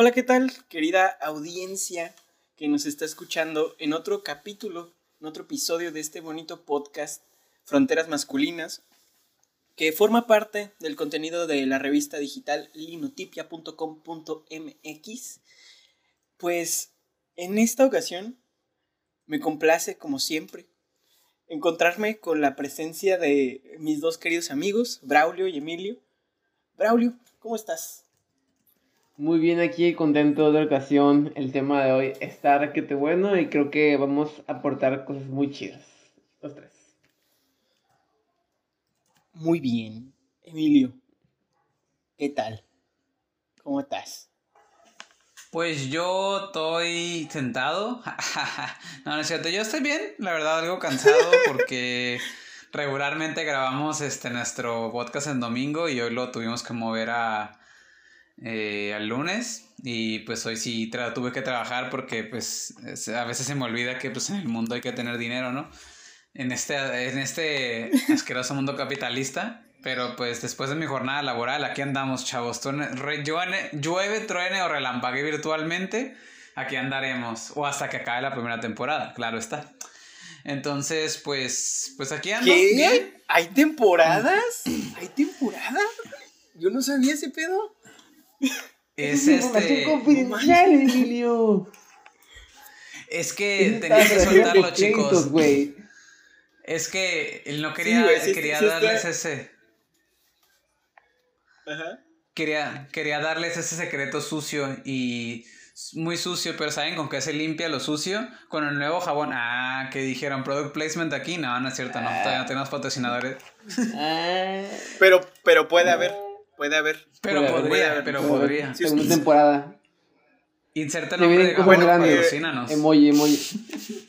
Hola, ¿qué tal, querida audiencia que nos está escuchando en otro capítulo, en otro episodio de este bonito podcast, Fronteras Masculinas, que forma parte del contenido de la revista digital linotipia.com.mx? Pues en esta ocasión me complace, como siempre, encontrarme con la presencia de mis dos queridos amigos, Braulio y Emilio. Braulio, ¿cómo estás? Muy bien aquí, contento de la ocasión. El tema de hoy está raquete bueno y creo que vamos a aportar cosas muy chidas. Los tres. Muy bien. Emilio, ¿qué tal? ¿Cómo estás? Pues yo estoy sentado. no, no es cierto. Yo estoy bien, la verdad, algo cansado porque regularmente grabamos este nuestro podcast en domingo y hoy lo tuvimos que mover a eh, al lunes y pues hoy sí tuve que trabajar porque pues a veces se me olvida que pues en el mundo hay que tener dinero, ¿no? en este, en este asqueroso mundo capitalista. Pero pues después de mi jornada laboral, aquí andamos, chavos. Llueve, llueve, truene o relampague virtualmente, aquí andaremos. O hasta que acabe la primera temporada, claro está. Entonces, pues, pues aquí ando. ¿Qué? ¿Hay temporadas? ¿Hay temporadas? Yo no sabía ese pedo. Es, este. confidencial, Emilio. Es que tenía que soltarlo, chicos. Es que él no quería, quería darles ese. Ajá. Quería, quería darles ese secreto sucio y muy sucio, pero ¿saben con qué se limpia lo sucio? Con el nuevo jabón. Ah, que dijeron product placement aquí. No, no es cierto, no. Todavía no tenemos patrocinadores. Ah. pero, pero puede haber. Puede haber. Pero podría, pero podría. Segunda temporada. Inserta el nombre de bueno, patrocínanos. Emoji, emoji.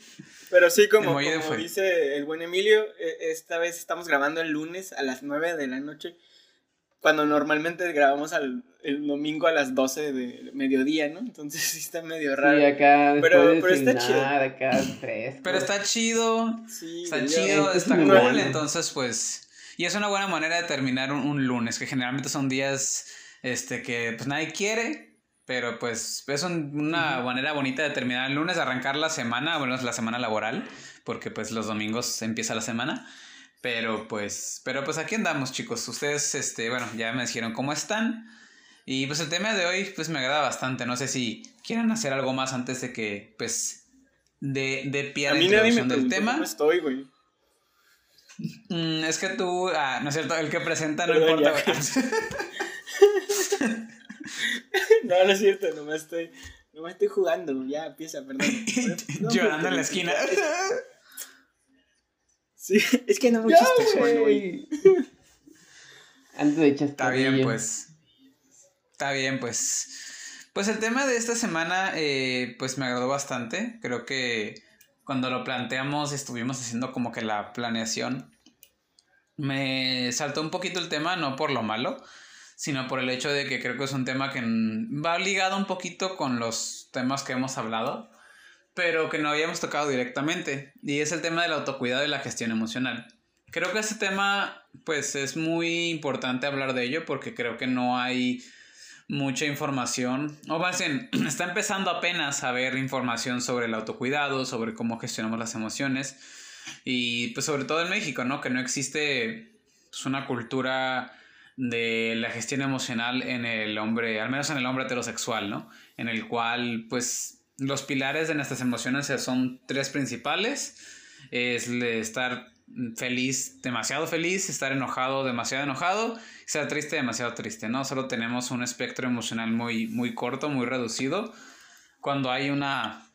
Pero sí, como, dice el buen Emilio, e, esta vez estamos grabando el lunes a las 9 de la noche, cuando normalmente grabamos al, el domingo a las 12 de mediodía, ¿no? Entonces sí está medio raro. Sí, acá pero, pero está chido. Acá pero está chido. Sí, está chido, está cool, entonces pues... Y es una buena manera de terminar un, un, lunes, que generalmente son días este, que pues nadie quiere, pero pues es una manera bonita de terminar el lunes, arrancar la semana, bueno, es la semana laboral, porque pues los domingos empieza la semana. Pero pues, pero pues aquí andamos, chicos. Ustedes, este, bueno, ya me dijeron cómo están. Y pues el tema de hoy, pues me agrada bastante. No sé si quieren hacer algo más antes de que, pues, de, de pie a la introducción del tema. ¿Cómo estoy, güey? Mm, es que tú, ah, no es cierto, el que presenta no importa, no, no es cierto, no me estoy, no me estoy jugando, ya empieza, perdón. Llorando en la esquina. Sí, es que no mucho güey. Antes de echar Está bien, pues. Está bien, pues. Pues el tema de esta semana, eh, pues me agradó bastante. Creo que cuando lo planteamos, estuvimos haciendo como que la planeación. Me saltó un poquito el tema, no por lo malo, sino por el hecho de que creo que es un tema que va ligado un poquito con los temas que hemos hablado, pero que no habíamos tocado directamente, y es el tema del autocuidado y la gestión emocional. Creo que ese tema, pues es muy importante hablar de ello porque creo que no hay mucha información, o más bien, está empezando apenas a ver información sobre el autocuidado, sobre cómo gestionamos las emociones, y pues sobre todo en México, ¿no? Que no existe pues, una cultura de la gestión emocional en el hombre, al menos en el hombre heterosexual, ¿no? En el cual, pues, los pilares de nuestras emociones son tres principales. Es estar feliz, demasiado feliz, estar enojado, demasiado enojado, estar triste, demasiado triste, ¿no? Solo tenemos un espectro emocional muy, muy corto, muy reducido, cuando hay una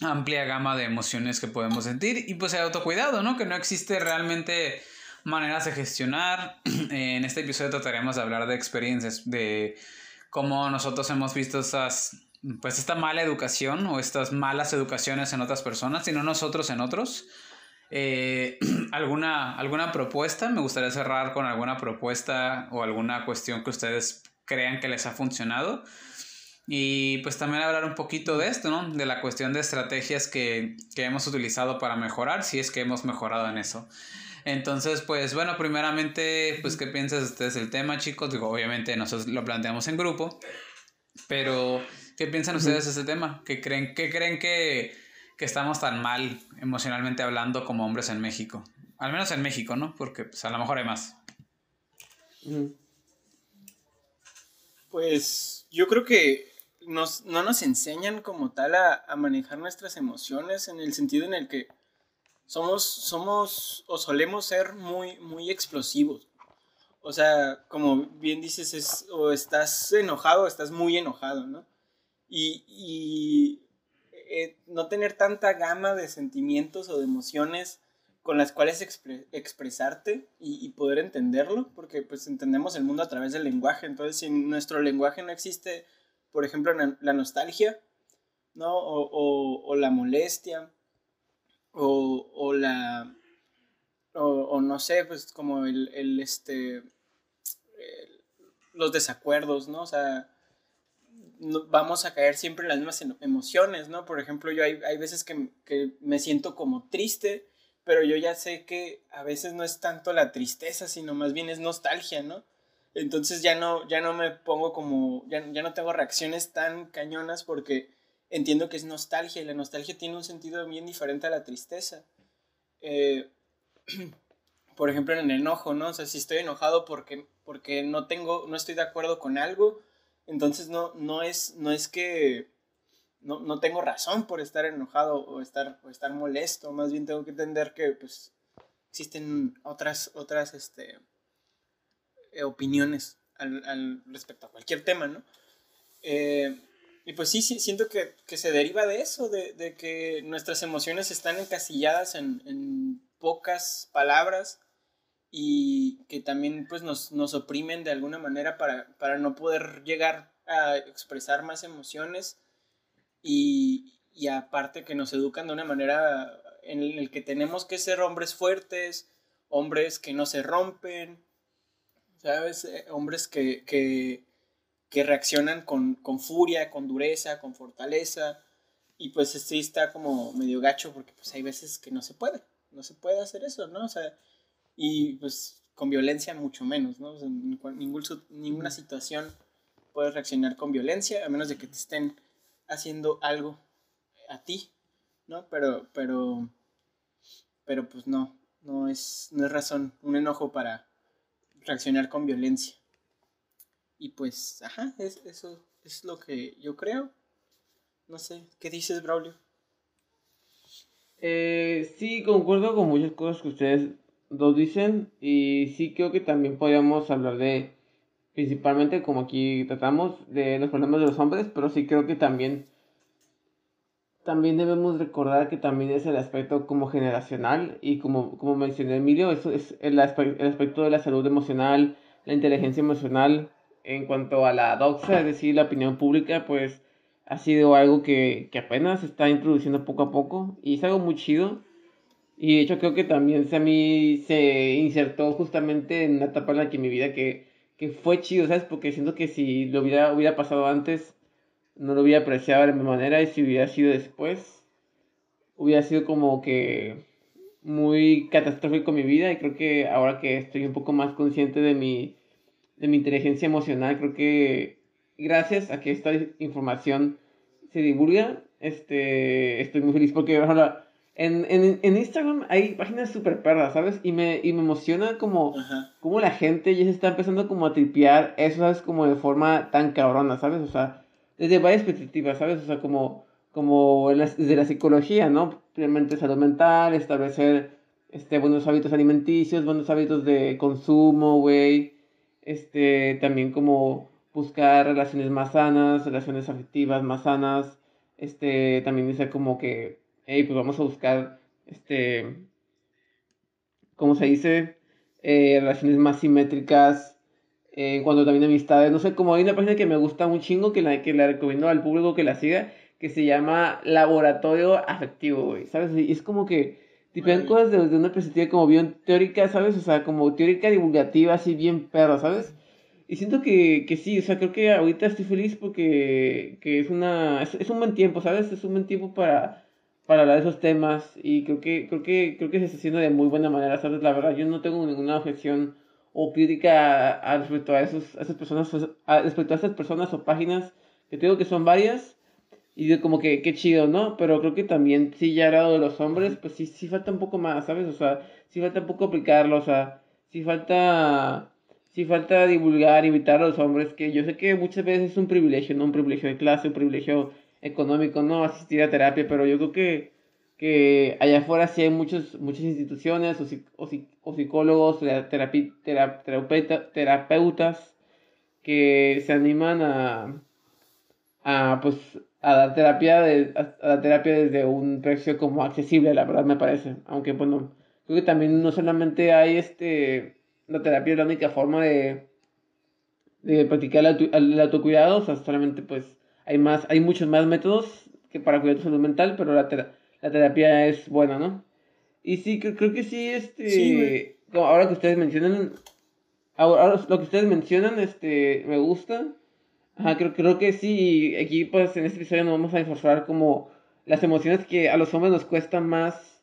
amplia gama de emociones que podemos sentir y pues el autocuidado, ¿no? Que no existe realmente maneras de gestionar. En este episodio trataremos de hablar de experiencias, de cómo nosotros hemos visto esas, pues esta mala educación o estas malas educaciones en otras personas, y no nosotros en otros. Eh, ¿alguna, ¿Alguna propuesta? Me gustaría cerrar con alguna propuesta o alguna cuestión que ustedes crean que les ha funcionado. Y pues también hablar un poquito de esto, ¿no? De la cuestión de estrategias que, que hemos utilizado para mejorar, si es que hemos mejorado en eso. Entonces, pues bueno, primeramente, pues qué piensas ustedes del tema, chicos. Digo, obviamente nosotros lo planteamos en grupo, pero ¿Qué piensan ustedes de ese tema? ¿Qué creen, qué creen que, que, estamos tan mal emocionalmente hablando como hombres en México? Al menos en México, ¿no? Porque pues, a lo mejor hay más. Pues yo creo que nos, no nos enseñan como tal a, a, manejar nuestras emociones en el sentido en el que somos, somos o solemos ser muy, muy explosivos. O sea, como bien dices, es, o estás enojado o estás muy enojado, ¿no? Y, y eh, no tener tanta gama de sentimientos o de emociones con las cuales expresarte y, poder entenderlo, porque pues entendemos el mundo a través del lenguaje, entonces si nuestro lenguaje no existe, por ejemplo, la nostalgia, ¿no? O, o, o la molestia, o, o la, o, no sé, pues como el, el este, los desacuerdos, ¿no? O sea, vamos a caer siempre en las mismas emociones, ¿no? Por ejemplo, yo hay, hay veces que, que, me siento como triste, pero yo ya sé que a veces no es tanto la tristeza, sino más bien es nostalgia, ¿no? Entonces ya no, ya no me pongo como, ya, ya no tengo reacciones tan cañonas porque entiendo que es nostalgia y la nostalgia tiene un sentido bien diferente a la tristeza. Eh, por ejemplo, en el enojo, ¿no? O sea, si estoy enojado porque, porque no tengo, no estoy de acuerdo con algo, entonces no, no, es, no es que no, no tengo razón por estar enojado o estar, o estar molesto, más bien tengo que entender que pues existen otras, otras este, eh, opiniones al, al, respecto a cualquier tema, ¿no? Eh, y pues sí, sí siento que, que, se deriva de eso, de, de, que nuestras emociones están encasilladas en, en pocas palabras y que también pues nos, nos oprimen de alguna manera para, para, no poder llegar a expresar más emociones y, y aparte que nos educan de una manera en el que tenemos que ser hombres fuertes, hombres que no se rompen, ¿sabes? Eh, hombres que, que, que reaccionan con, con, furia, con dureza, con fortaleza. Y pues sí está como medio gacho porque pues hay veces que no se puede, no se puede hacer eso, ¿no? O sea, y pues con violencia mucho menos, ¿no? O sea, ningún, ninguna situación puedes reaccionar con violencia a menos de que te estén haciendo algo a ti, ¿no? Pero, pero, pero pues no, no es, no es razón, un enojo para reaccionar con violencia. Y pues, ajá, es, eso es lo que yo creo. No sé, ¿qué dices, Braulio? Eh, sí, concuerdo con muchas cosas que ustedes dos dicen y sí creo que también podríamos hablar de, principalmente como aquí tratamos, de los problemas de los hombres, pero sí creo que también, también debemos recordar que también es el aspecto como generacional y como, como mencioné Emilio, eso es el, el aspecto de la salud emocional, la inteligencia emocional en cuanto a la doxa, es decir, la opinión pública, pues ha sido algo que, que apenas se está introduciendo poco a poco y es algo muy chido y de hecho creo que también mí se insertó justamente en una etapa en la que mi vida que, que fue chido, ¿sabes? Porque siento que si lo hubiera, hubiera pasado antes, no lo hubiera apreciado de misma manera y si hubiera sido después, hubiera sido como que muy catastrófico mi vida y creo que ahora que estoy un poco más consciente de mi, de mi inteligencia emocional, creo que gracias a que esta información se divulga, este, estoy muy feliz porque ahora en, en, en Instagram hay páginas súper perras, ¿sabes? Y me, y me emociona como, como la gente ya se está empezando como a tripear eso, ¿sabes? Como de forma tan cabrona, ¿sabes? O sea, desde varias perspectivas, ¿sabes? O sea, como, como desde la psicología, ¿no? Realmente salud mental, establecer este, buenos hábitos alimenticios, buenos hábitos de consumo, güey. Este, también como buscar relaciones más sanas, relaciones afectivas más sanas. Este, también dice como que hey, pues vamos a buscar, este, ¿cómo se dice? Eh, relaciones más simétricas, eh, en cuanto también amistades, no sé, como hay una página que me gusta un chingo, que la, que la recomiendo al público que la siga, que se llama Laboratorio Afectivo, güey, ¿sabes? Y es como que tipean cosas desde una perspectiva como bien teórica, ¿sabes? O sea, como teórica divulgativa, así bien perro, ¿sabes? Y siento que, que sí, o sea, creo que ahorita estoy feliz porque que es una es, es un buen tiempo, ¿sabes? Es un buen tiempo para para hablar de esos temas y creo que creo que creo que se está haciendo de muy buena manera sabes la verdad yo no tengo ninguna objeción o crítica respecto a esos a esas personas respecto a esas personas o páginas que tengo que son varias, y de como que qué chido, ¿no? Pero creo que también, sí, ya lado de los hombres, pues sí, sí falta un poco más, ¿sabes? O sea, sí falta un poco aplicarlo, o sea, sí falta, sí falta divulgar, invitar a los hombres, que yo sé que muchas veces es un privilegio, ¿no? Un privilegio de clase, un privilegio económico, ¿no? Asistir a terapia, pero yo creo que, que allá afuera sí hay muchos, muchas instituciones o, o, o psicólogos, terapeutas que se animan a, a, pues, a dar terapia de, a, dar terapia desde un precio como accesible, la verdad me parece. Aunque bueno, creo que también no solamente hay este la terapia es la única forma de, de practicar el, autocuidado, o sea, solamente pues hay más, hay muchos más métodos que para cuidar tu salud mental, pero la, la terapia es buena, ¿no? Y sí, creo, creo que sí, este, ahora que ustedes mencionan, ahora, lo que ustedes mencionan, este, me gusta. Ajá, creo, creo que sí, aquí pues en este episodio nos vamos a esforzar como las emociones que a los hombres nos cuesta más,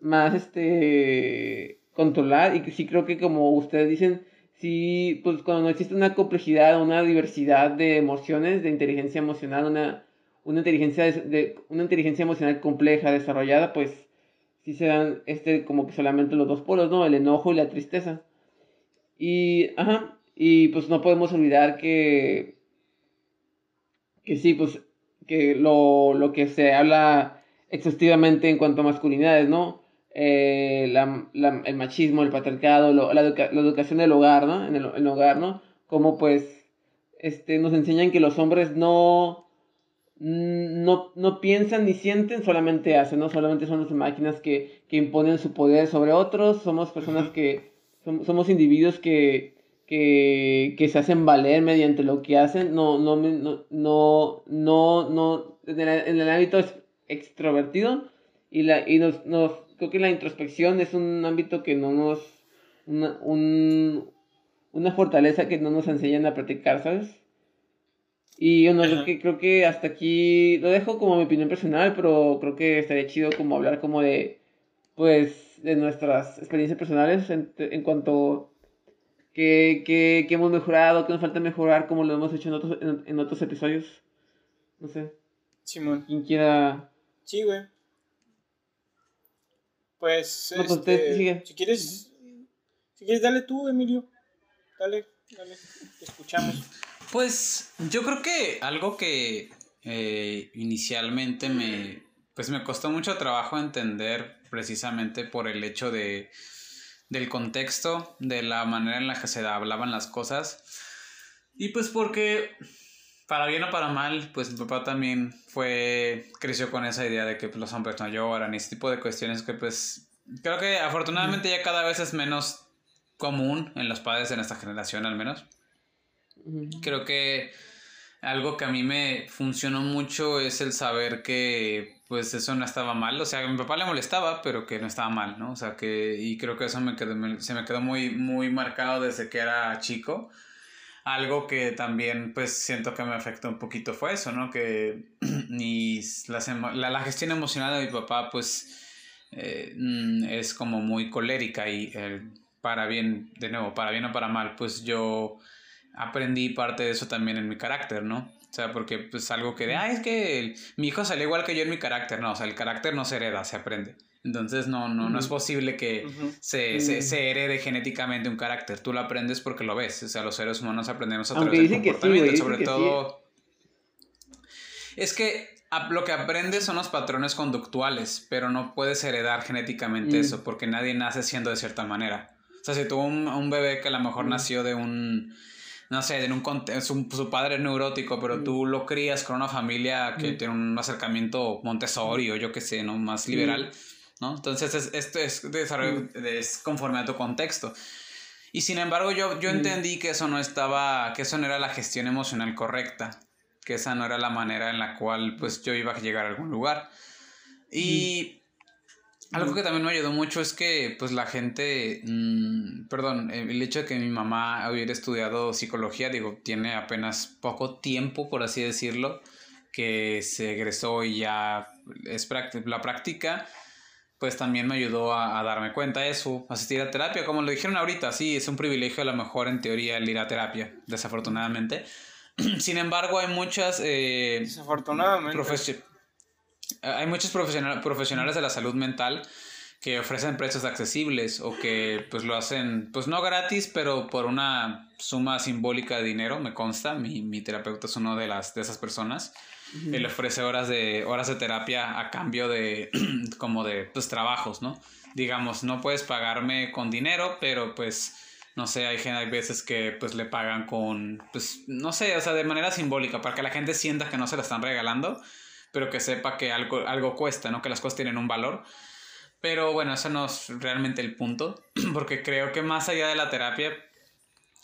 más, este, controlar y que sí creo que como ustedes dicen, sí, pues cuando no existe una complejidad, una diversidad de emociones, de inteligencia emocional, una, una, inteligencia, de, una inteligencia emocional compleja, desarrollada, pues sí se dan este, como que solamente los dos polos, ¿no? El enojo y la tristeza. Y, ajá, y pues no podemos olvidar que, que sí, pues que lo, lo que se habla exhaustivamente en cuanto a masculinidades, ¿no? Eh, la, la, el machismo, el patriarcado, la, la, educación del hogar, ¿no? En el, el, hogar, ¿no? Como pues este, nos enseñan que los hombres no, no, no piensan ni sienten, solamente hacen, ¿no? Solamente son las máquinas que, que imponen su poder sobre otros, somos personas que, somos individuos que, que, que, se hacen valer mediante lo que hacen, no, no, no, no, no, no en, el, en el ámbito extrovertido y, la, y nos, nos creo que la introspección es un ámbito que no nos, una, un, una fortaleza que no nos enseñan a practicar, ¿sabes? Y bueno, creo que, creo que hasta aquí lo dejo como mi opinión personal, pero creo que estaría chido como hablar como de, pues, de nuestras experiencias personales en, en cuanto que, que, que, hemos mejorado, que nos falta mejorar, como lo hemos hecho en otros, en, en otros episodios. No sé. Simón. Quien quiera. Sí, güey. Pues, pues este, si quieres, si quieres, dale tú, Emilio. Dale, dale, te escuchamos. Pues yo creo que algo que eh, inicialmente me, pues me costó mucho trabajo entender precisamente por el hecho de, del contexto, de la manera en la que se hablaban las cosas. Y pues porque para bien o para mal, pues mi papá también fue, creció con esa idea de que pues, los hombres no lloran y ese tipo de cuestiones que pues creo que afortunadamente ya cada vez es menos común en los padres de nuestra generación al menos. Creo que algo que a mí me funcionó mucho es el saber que pues eso no estaba mal, o sea, a mi papá le molestaba, pero que no estaba mal, ¿no? O sea, que y creo que eso me quedó, se me quedó muy muy marcado desde que era chico algo que también pues siento que me afectó un poquito fue eso, ¿no? Que ni la, la, gestión emocional de mi papá pues eh, mm, es como muy colérica y para bien, de nuevo, para bien o para mal, pues yo aprendí parte de eso también en mi carácter, ¿no? O sea, porque pues algo que de, ah, es que mi hijo salió igual que yo en mi carácter, no, o sea, el carácter no se hereda, se aprende. Entonces no, no, no es posible que se, se, se, herede genéticamente un carácter. Tú lo aprendes porque lo ves. O sea, los seres humanos aprendemos a través del comportamiento. sobre todo. Es que lo que aprendes son los patrones conductuales, pero no puedes heredar genéticamente mm. eso, porque nadie nace siendo de cierta manera. O sea, si tuvo un, un bebé que a lo mejor mm. nació de un no sé, de un su, su padre es neurótico, pero mm. tú lo crías con una familia que tiene un acercamiento Montessori o yo qué sé, ¿no? Más liberal. ¿No? Entonces esto es, desarrollo, mm. es conforme a tu contexto. Y sin embargo yo, yo mm. entendí que eso no estaba, que eso no era la gestión emocional correcta, que esa no era la manera en la cual pues yo iba a llegar a algún lugar. Y mm. algo que también me ayudó mucho es que pues la gente, perdón, el hecho de que mi mamá hubiera estudiado psicología, digo, tiene apenas poco tiempo, por así decirlo, que se egresó y ya es la práctica pues también me ayudó a, darme cuenta de eso, asistir a terapia, como lo dijeron ahorita, sí, es un privilegio a lo mejor en teoría el ir a terapia, desafortunadamente, Sin embargo, hay muchas... Eh, Desafortunadamente. hay muchos profesionales de la salud mental que ofrecen precios accesibles o que pues lo hacen, pues no gratis, pero por una suma simbólica de dinero, me consta, mi, mi terapeuta es uno de, las, de esas personas. Él ofrece horas de, horas de terapia a cambio de, como de, pues, trabajos, ¿no? Digamos, no puedes pagarme con dinero, pero pues, no sé, hay, hay veces que pues le pagan con, pues, no sé, o sea, de manera simbólica, para que la gente sienta que no se la están regalando, pero que sepa que algo, algo cuesta, ¿no? Que las cosas tienen un valor. Pero bueno, eso no es realmente el punto, porque creo que más allá de la terapia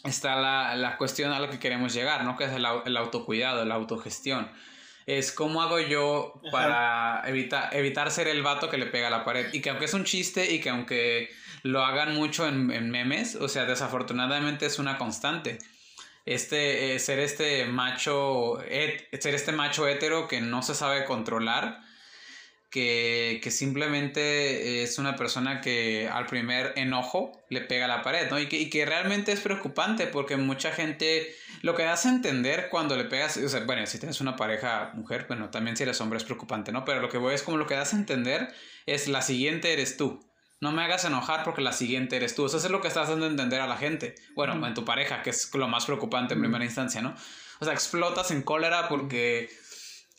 está la, la cuestión a la que queremos llegar, ¿no? Que es el, el autocuidado, la autogestión. Es cómo hago yo para evitar, evitar ser el vato que le pega a la pared. Y que aunque es un chiste y que aunque lo hagan mucho en, en memes, o sea, desafortunadamente es una constante. Este, eh, ser este macho, ser este macho hétero que no se sabe controlar que, que, simplemente es una persona que al primer enojo le pega a la pared, ¿no? Y que, y que realmente es preocupante porque mucha gente lo que hace entender cuando le pegas, o sea, bueno, si tienes una pareja mujer, bueno, también si eres hombre es preocupante, ¿no? Pero lo que voy es como lo que das a entender es la siguiente eres tú. No me hagas enojar porque la siguiente eres tú. Eso es lo que estás dando a entender a la gente. Bueno, en tu pareja, que es lo más preocupante en primera instancia, ¿no? O sea, explotas en cólera porque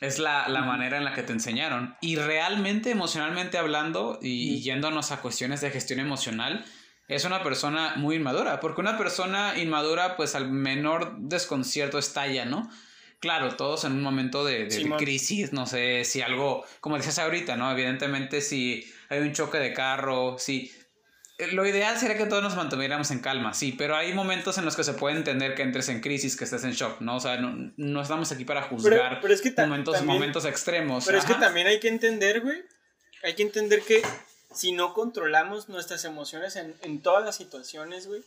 es la, manera en la que te enseñaron. Y realmente, emocionalmente hablando, y, yéndonos a cuestiones de gestión emocional, es una persona muy inmadura. Porque una persona inmadura, pues al menor desconcierto estalla, ¿no? Claro, todos en un momento de, crisis, no sé, si algo, como decías ahorita, ¿no? Evidentemente, si hay un choque de carro, si lo ideal sería que todos nos mantuviéramos en calma, sí, pero hay momentos en los que se puede entender que entres en crisis, que estés en shock, ¿no? O sea, no, no estamos aquí para juzgar pero, es que momentos, momentos extremos. Pero es que también hay que entender, güey, hay que entender que si no controlamos nuestras emociones en, en todas las situaciones, güey,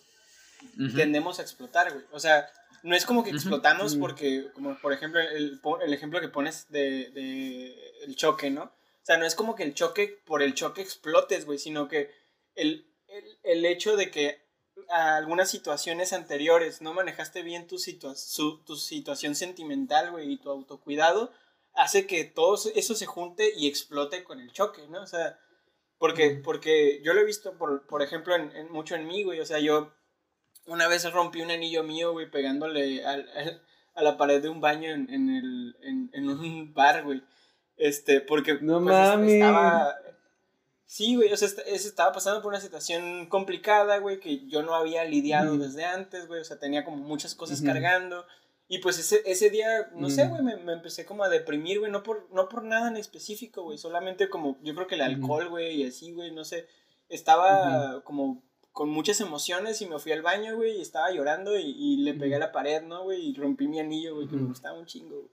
tendemos a explotar, güey. O sea, no es como que explotamos porque, como por ejemplo, el, el ejemplo que pones de, de el choque, ¿no? O sea, no es como que el choque, por el choque explotes, güey, sino que el, el, hecho de que a algunas situaciones anteriores no manejaste bien tu, tu situación sentimental, güey, y tu autocuidado, hace que todo eso se junte y explote con el choque, ¿no? O sea, porque, porque yo lo he visto, por, por ejemplo, en, mucho en mí, güey, o sea, yo una vez rompí un anillo mío, güey, pegándole al, a la pared de un baño en, en, el, en, un bar, güey. Este, porque no pues, estaba, Sí, güey, o sea, estaba pasando por una situación complicada, güey, que yo no había lidiado desde antes, güey, o sea, tenía como muchas cosas cargando. Y pues ese, ese día, no sé, güey, me, me, empecé como a deprimir, güey, no por, no por nada en específico, güey, solamente como, yo creo que el alcohol, güey, y así, güey, no sé, estaba como con muchas emociones y me fui al baño, güey, y estaba llorando y, y le pegué a la pared, ¿no, güey? Y rompí mi anillo, güey, que me gustaba un chingo, güey.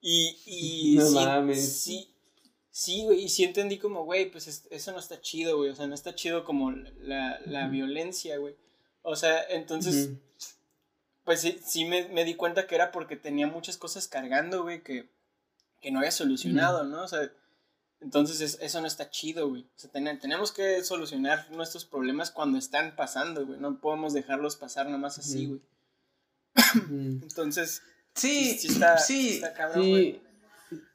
Y, y sí, sí, Sí, güey, y sí entendí como, güey, pues eso no está chido, güey, o sea, no está chido como la, la violencia, güey. O sea, entonces, pues sí, sí me, me, di cuenta que era porque tenía muchas cosas cargando, güey, que, que no había solucionado, ¿no? O sea, entonces eso no está chido, güey. O sea, tenemos que solucionar nuestros problemas cuando están pasando, güey. No podemos dejarlos pasar nomás así, güey. entonces, sí, sí, está, sí, está cabrón, sí.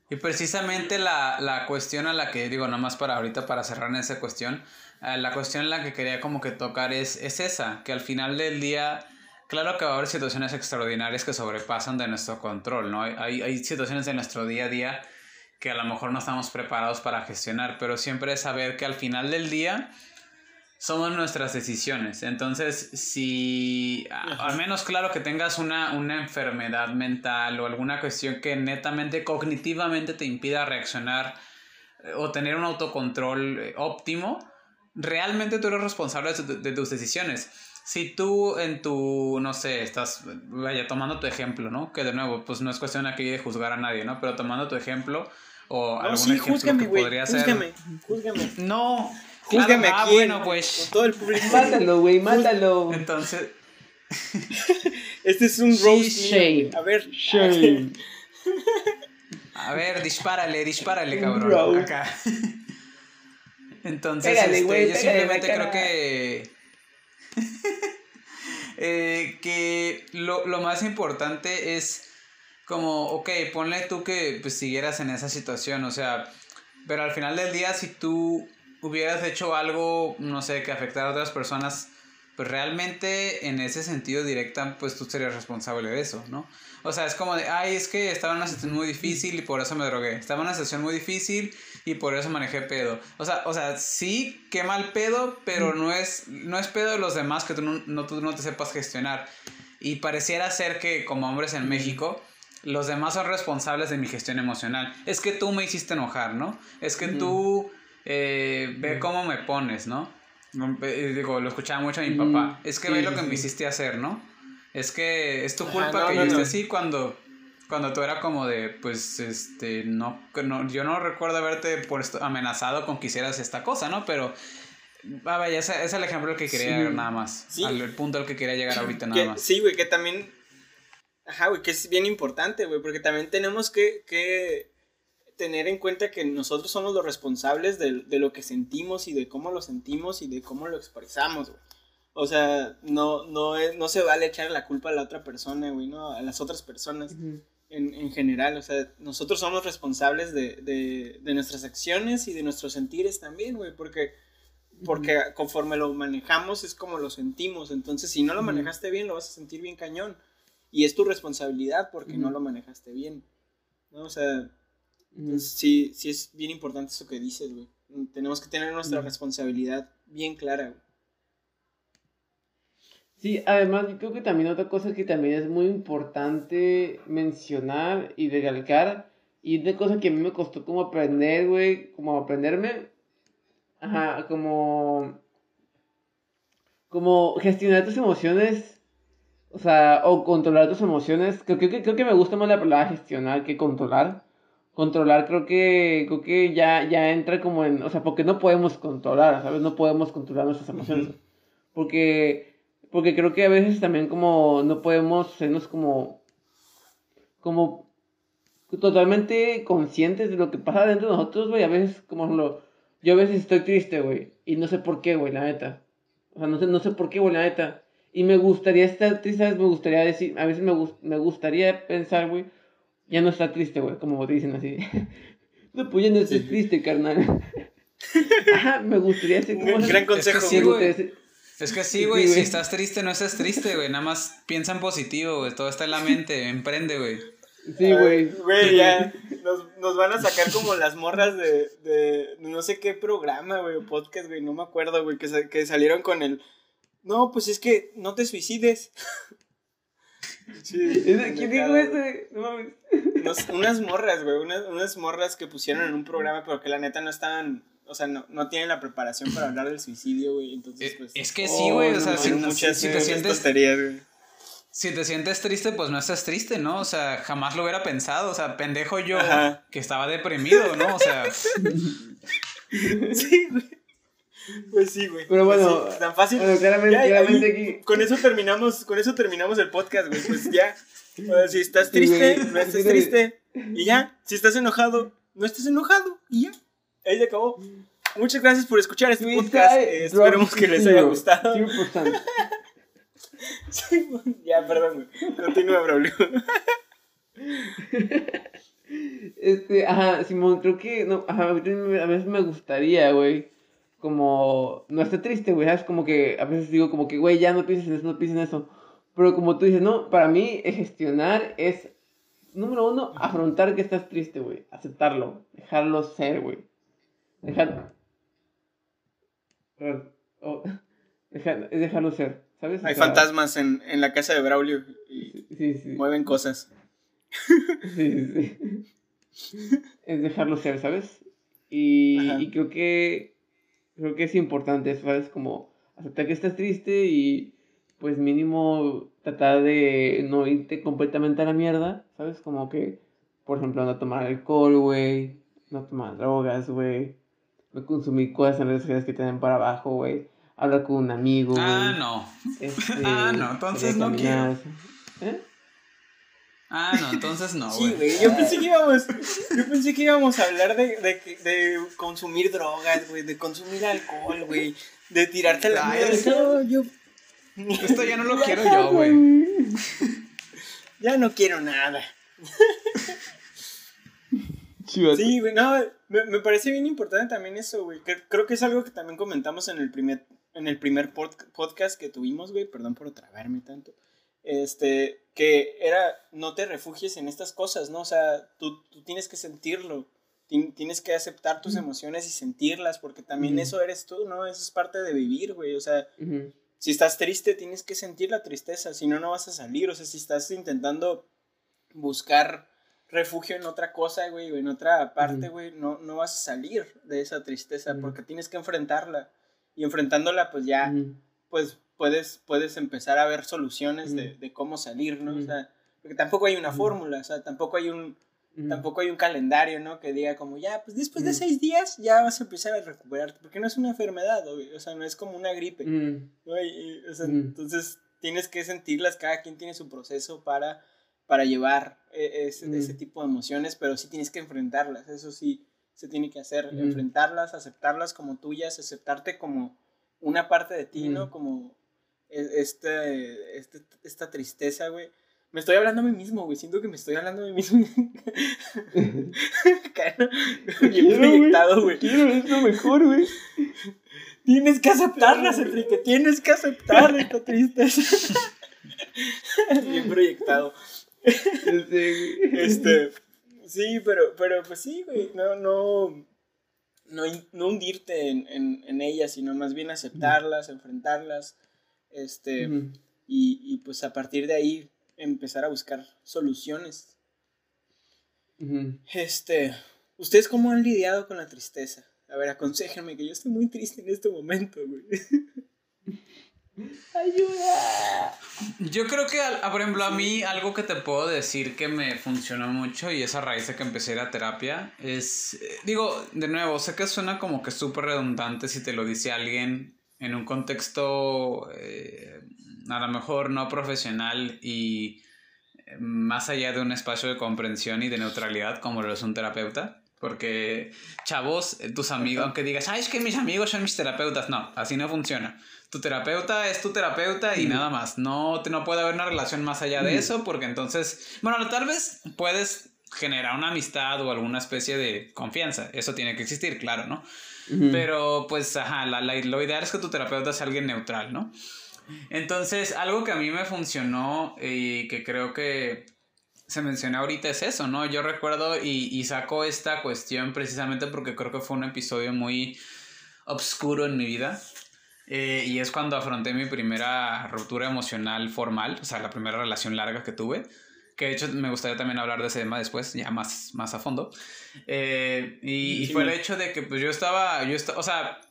Y precisamente la, la, cuestión a la que digo, nada más para ahorita, para cerrar en esa cuestión, eh, la cuestión en la que quería como que tocar es, es esa, que al final del día, claro que va a haber situaciones extraordinarias que sobrepasan de nuestro control, ¿no? Hay, hay situaciones de nuestro día a día que a lo mejor no estamos preparados para gestionar, pero siempre es saber que al final del día somos nuestras decisiones. Entonces, si al menos claro que tengas una, una enfermedad mental o alguna cuestión que netamente cognitivamente te impida reaccionar eh, o tener un autocontrol eh, óptimo, realmente tú eres responsable de, tus decisiones. Si tú en tu, no sé, estás, vaya, tomando tu ejemplo, ¿no? Que de nuevo, pues no es cuestión aquí de juzgar a nadie, ¿no? Pero tomando tu ejemplo o algún ejemplo que podría ser... No, Júzgame ah, bueno, pues. Con todo el público. Mátalo, güey, mátalo. Entonces. este es un roast. Shame. A ver. Shame. A ver, dispárale, dispárale, cabrón. Acá. Entonces, este, yo simplemente creo que. eh, que lo, lo más importante es como, ok, ponle tú que pues siguieras en esa situación, o sea, pero al final del día si tú hubieras hecho algo, no sé, que afectara a otras personas, pues realmente en ese sentido directa, pues tú serías responsable de eso, ¿no? O sea, es como de, ay, es que estaba en una situación muy difícil y por eso me drogué. Estaba en una situación muy difícil y por eso manejé pedo. O sea, o sea sí, qué mal pedo, pero no es, no es pedo de los demás que tú no, tú no te sepas gestionar. Y pareciera ser que como hombres en México, los demás son responsables de mi gestión emocional. Es que tú me hiciste enojar, ¿no? Es que tú eh, ve cómo me pones, ¿no? Digo, lo escuchaba mucho a mi papá. Es que ve lo que me hiciste hacer, ¿no? Es que es tu culpa que yo esté así cuando, cuando tú era como de, pues, este, no, no yo no recuerdo haberte puesto, amenazado con que hicieras esta cosa, ¿no? Pero, ah, vaya, ese, es el ejemplo que quería llegar nada más. Al el punto al que quería llegar ahorita nada más. Sí, güey, que también, ajá, güey, que es bien importante, güey, porque también tenemos que, que tener en cuenta que nosotros somos los responsables de, de, lo que sentimos y de cómo lo sentimos y de cómo lo expresamos, güey. O sea, no, no, es, no se vale echar la culpa a la otra persona, güey, ¿no? A las otras personas en, en, general. O sea, nosotros somos responsables de, de, de nuestras acciones y de nuestros sentires también, güey, porque, porque conforme lo manejamos es como lo sentimos. Entonces, si no lo manejaste bien, lo vas a sentir bien cañón. Y es tu responsabilidad porque no lo manejaste bien. ¿no? O sea, sí, sí es bien importante eso que dices, güey. Tenemos que tener nuestra responsabilidad bien clara, güey. Sí, además yo creo que también otra cosa que también es muy importante mencionar y recalcar, y de cosa que a mí me costó como aprender, güey, como aprenderme, ajá, como, como gestionar tus emociones, o sea, o controlar tus emociones, creo, que creo que me gusta más la palabra gestionar que controlar. Controlar creo que, creo que ya, ya entra como en, o sea, porque no podemos controlar, ¿sabes? No podemos controlar nuestras emociones. Porque porque creo que a veces también como no podemos sernos como, como totalmente conscientes de lo que pasa dentro de nosotros, güey. A veces, como lo, yo a veces estoy triste, güey. Y no sé por qué, güey, la neta. O sea, no sé, no sé por qué, güey, la neta. Y me gustaría estar triste. Me gustaría decir, a veces me, me gustaría pensar, güey, ya no está triste, güey, como dicen así. no, pues ya no estés triste, carnal. Ajá, me gustaría decir como... Un gran consejo, es que sí, güey, si estás triste, no estás triste, güey. Nada más piensa en positivo, güey. Todo está en la mente, emprende, güey. Sí, güey. Güey, ya nos, nos, van a sacar como las morras de, de no sé qué programa, güey, o podcast, güey, no me acuerdo, güey, que, que salieron con el... No, pues es que no te suicides. Sí, ¿Quién dijo eso, güey? No mames. unas morras, güey, unas, unas morras que pusieron en un programa, pero que la neta no estaban o sea, no, no tienen la preparación para hablar del suicidio, güey. Entonces, eh, pues. Es que sí, güey. o sea, si, muchas, si te sientes. Güey. Si te sientes triste, pues no estás triste, ¿no? O sea, jamás lo hubiera pensado. O sea, pendejo yo que estaba deprimido, ¿no? O sea. sí, güey. Pues sí, güey. Pero pues bueno, tan fácil. Bueno, claramente, claramente aquí. Con eso terminamos, con eso terminamos el podcast, güey. Pues ya. si estás triste, no estés triste. Y ya. Si estás enojado, no estés enojado. Y ya. Ahí se acabó. Muchas gracias por escuchar este podcast. Eh, esperemos que les haya gustado. sí, ya, perdón, Continúa, Braulio. Este, ajá, Simón, creo que, no, ajá, a veces me gustaría, güey, como, no esté triste, güey, ¿sabes? Como que, a veces digo como que, güey, ya no pienses en eso, no pienses en eso. Pero como tú dices, no, para mí, gestionar es, número uno, afrontar que estás triste, güey, aceptarlo, dejarlo ser, güey. Dejar... Oh, dejar, es dejarlo ser, ¿sabes? Hay fantasmas en, en, la casa de Braulio y sí, sí. mueven cosas. Sí, sí. Es dejarlo ser, ¿sabes? Y, y, creo que creo que es importante, ¿sabes? Como aceptar que estás triste y pues mínimo tratar de no irte completamente a la mierda, ¿sabes? Como que, por ejemplo, no tomar alcohol, güey, no tomar drogas, güey, no consumir cosas en redes sociales que tienen para abajo, güey. Hablar con un amigo, Ah, no. Este, ah, no, entonces no quiero. ¿Eh? Ah, no, entonces no, güey. Sí, güey, yo pensé que íbamos, yo pensé que íbamos a hablar de, de, de consumir drogas, güey, de consumir alcohol, güey, de tirarte la mierda. yo... Esto ya no lo quiero yo, güey. Ya no quiero nada. Sí, güey, no, me, parece bien importante también eso, güey. Creo que es algo que también comentamos en el primer, en el primer podcast que tuvimos, güey. Perdón por tragarme tanto. Este, que era, no te refugies en estas cosas, ¿no? O sea, tú, tú tienes que sentirlo. Tienes que aceptar tus emociones y sentirlas, porque también eso eres tú, ¿no? Eso es parte de vivir, güey. O sea, si estás triste, tienes que sentir la tristeza, si no, no vas a salir. O sea, si estás intentando buscar refugio en otra cosa, güey, o en otra parte, güey, no, no vas a salir de esa tristeza porque tienes que enfrentarla. Y enfrentándola, pues ya, pues puedes, puedes empezar a ver soluciones de, de, cómo salir, ¿no? O sea, porque tampoco hay una fórmula, o sea, tampoco hay un, tampoco hay un calendario, ¿no? Que diga como, ya, pues después de seis días ya vas a empezar a recuperarte, porque no es una enfermedad, o sea, no es como una gripe, o sea, entonces tienes que sentirlas, cada quien tiene su proceso para para llevar e, ese, ese, tipo de emociones, pero sí tienes que enfrentarlas, eso sí se tiene que hacer, enfrentarlas, aceptarlas como tuyas, aceptarte como una parte de ti, ¿no? Como este, este, esta tristeza, güey. Me estoy hablando a mí mismo, güey. Siento que me estoy hablando a mí mismo. Bien proyectado, güey. Quiero es lo mejor, güey. Tienes que aceptarlas, Enrique. Tienes que aceptar esta tristeza. Bien proyectado. este, sí, pero, pero pues sí, güey, no, no, no, hundirte en, en, en, ellas, sino más bien aceptarlas, enfrentarlas, este, y, y, pues a partir de ahí empezar a buscar soluciones. Este, ¿ustedes cómo han lidiado con la tristeza? A ver, aconséjenme que yo estoy muy triste en este momento, güey. ¡Ayuda! Yo creo que, por ejemplo, a mí algo que te puedo decir que me funcionó mucho y esa raíz de que empecé a ir a terapia es, eh, digo, de nuevo, sé que suena como que súper redundante si te lo dice alguien en un contexto eh, a lo mejor no profesional y eh, más allá de un espacio de comprensión y de neutralidad como lo es un terapeuta. Porque, chavos, tus amigos, aunque digas, ay, es que mis amigos son mis terapeutas, no, así no funciona tu terapeuta es tu terapeuta y nada más. No, no puede haber una relación más allá de eso porque entonces, bueno, tal vez puedes generar una amistad o alguna especie de confianza. Eso tiene que existir, claro, ¿no? Pero pues, ajá, la, lo ideal es que tu terapeuta sea alguien neutral, ¿no? Entonces, algo que a mí me funcionó y que creo que se menciona ahorita es eso, ¿no? Yo recuerdo y, y saco esta cuestión precisamente porque creo que fue un episodio muy obscuro en mi vida. Eh, y es cuando afronté mi primera ruptura emocional formal, o sea, la primera relación larga que tuve. Que de hecho me gustaría también hablar de ese tema después, ya más, más a fondo. Eh, y, fue el hecho de que pues yo estaba, yo estaba, o sea,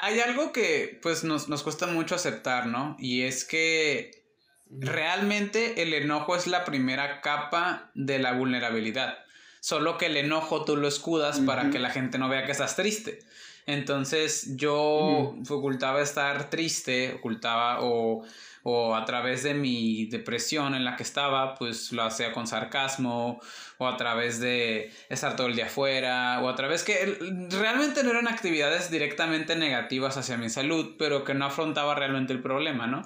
hay algo que pues nos, nos cuesta mucho aceptar, ¿no? Y es que realmente el enojo es la primera capa de la vulnerabilidad. Solo que el enojo tú lo escudas para que la gente no vea que estás triste. Entonces yo ocultaba estar triste, ocultaba o, o a través de mi depresión en la que estaba, pues lo hacía con sarcasmo o a través de estar todo el día afuera o a través que realmente no eran actividades directamente negativas hacia mi salud, pero que no afrontaba realmente el problema, ¿no?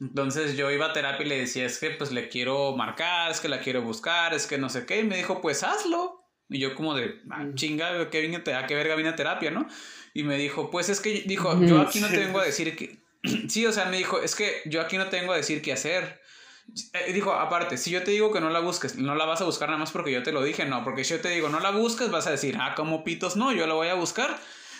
Entonces yo iba a terapia y le decía, es que pues le quiero marcar, es que la quiero buscar, es que no sé qué, y me dijo, pues hazlo. Y yo como de, ah, chinga, ¿qué, vine a qué verga vine a terapia, no? Y me dijo, pues es que, dijo, yo aquí no te vengo a decir que... sí, o sea, me dijo, es que yo aquí no te vengo a decir qué hacer. Eh, dijo, aparte, si yo te digo que no la busques, no la vas a buscar nada más porque yo te lo dije, no, porque si yo te digo no la busques, vas a decir, ah, como pitos, no, yo la voy a buscar.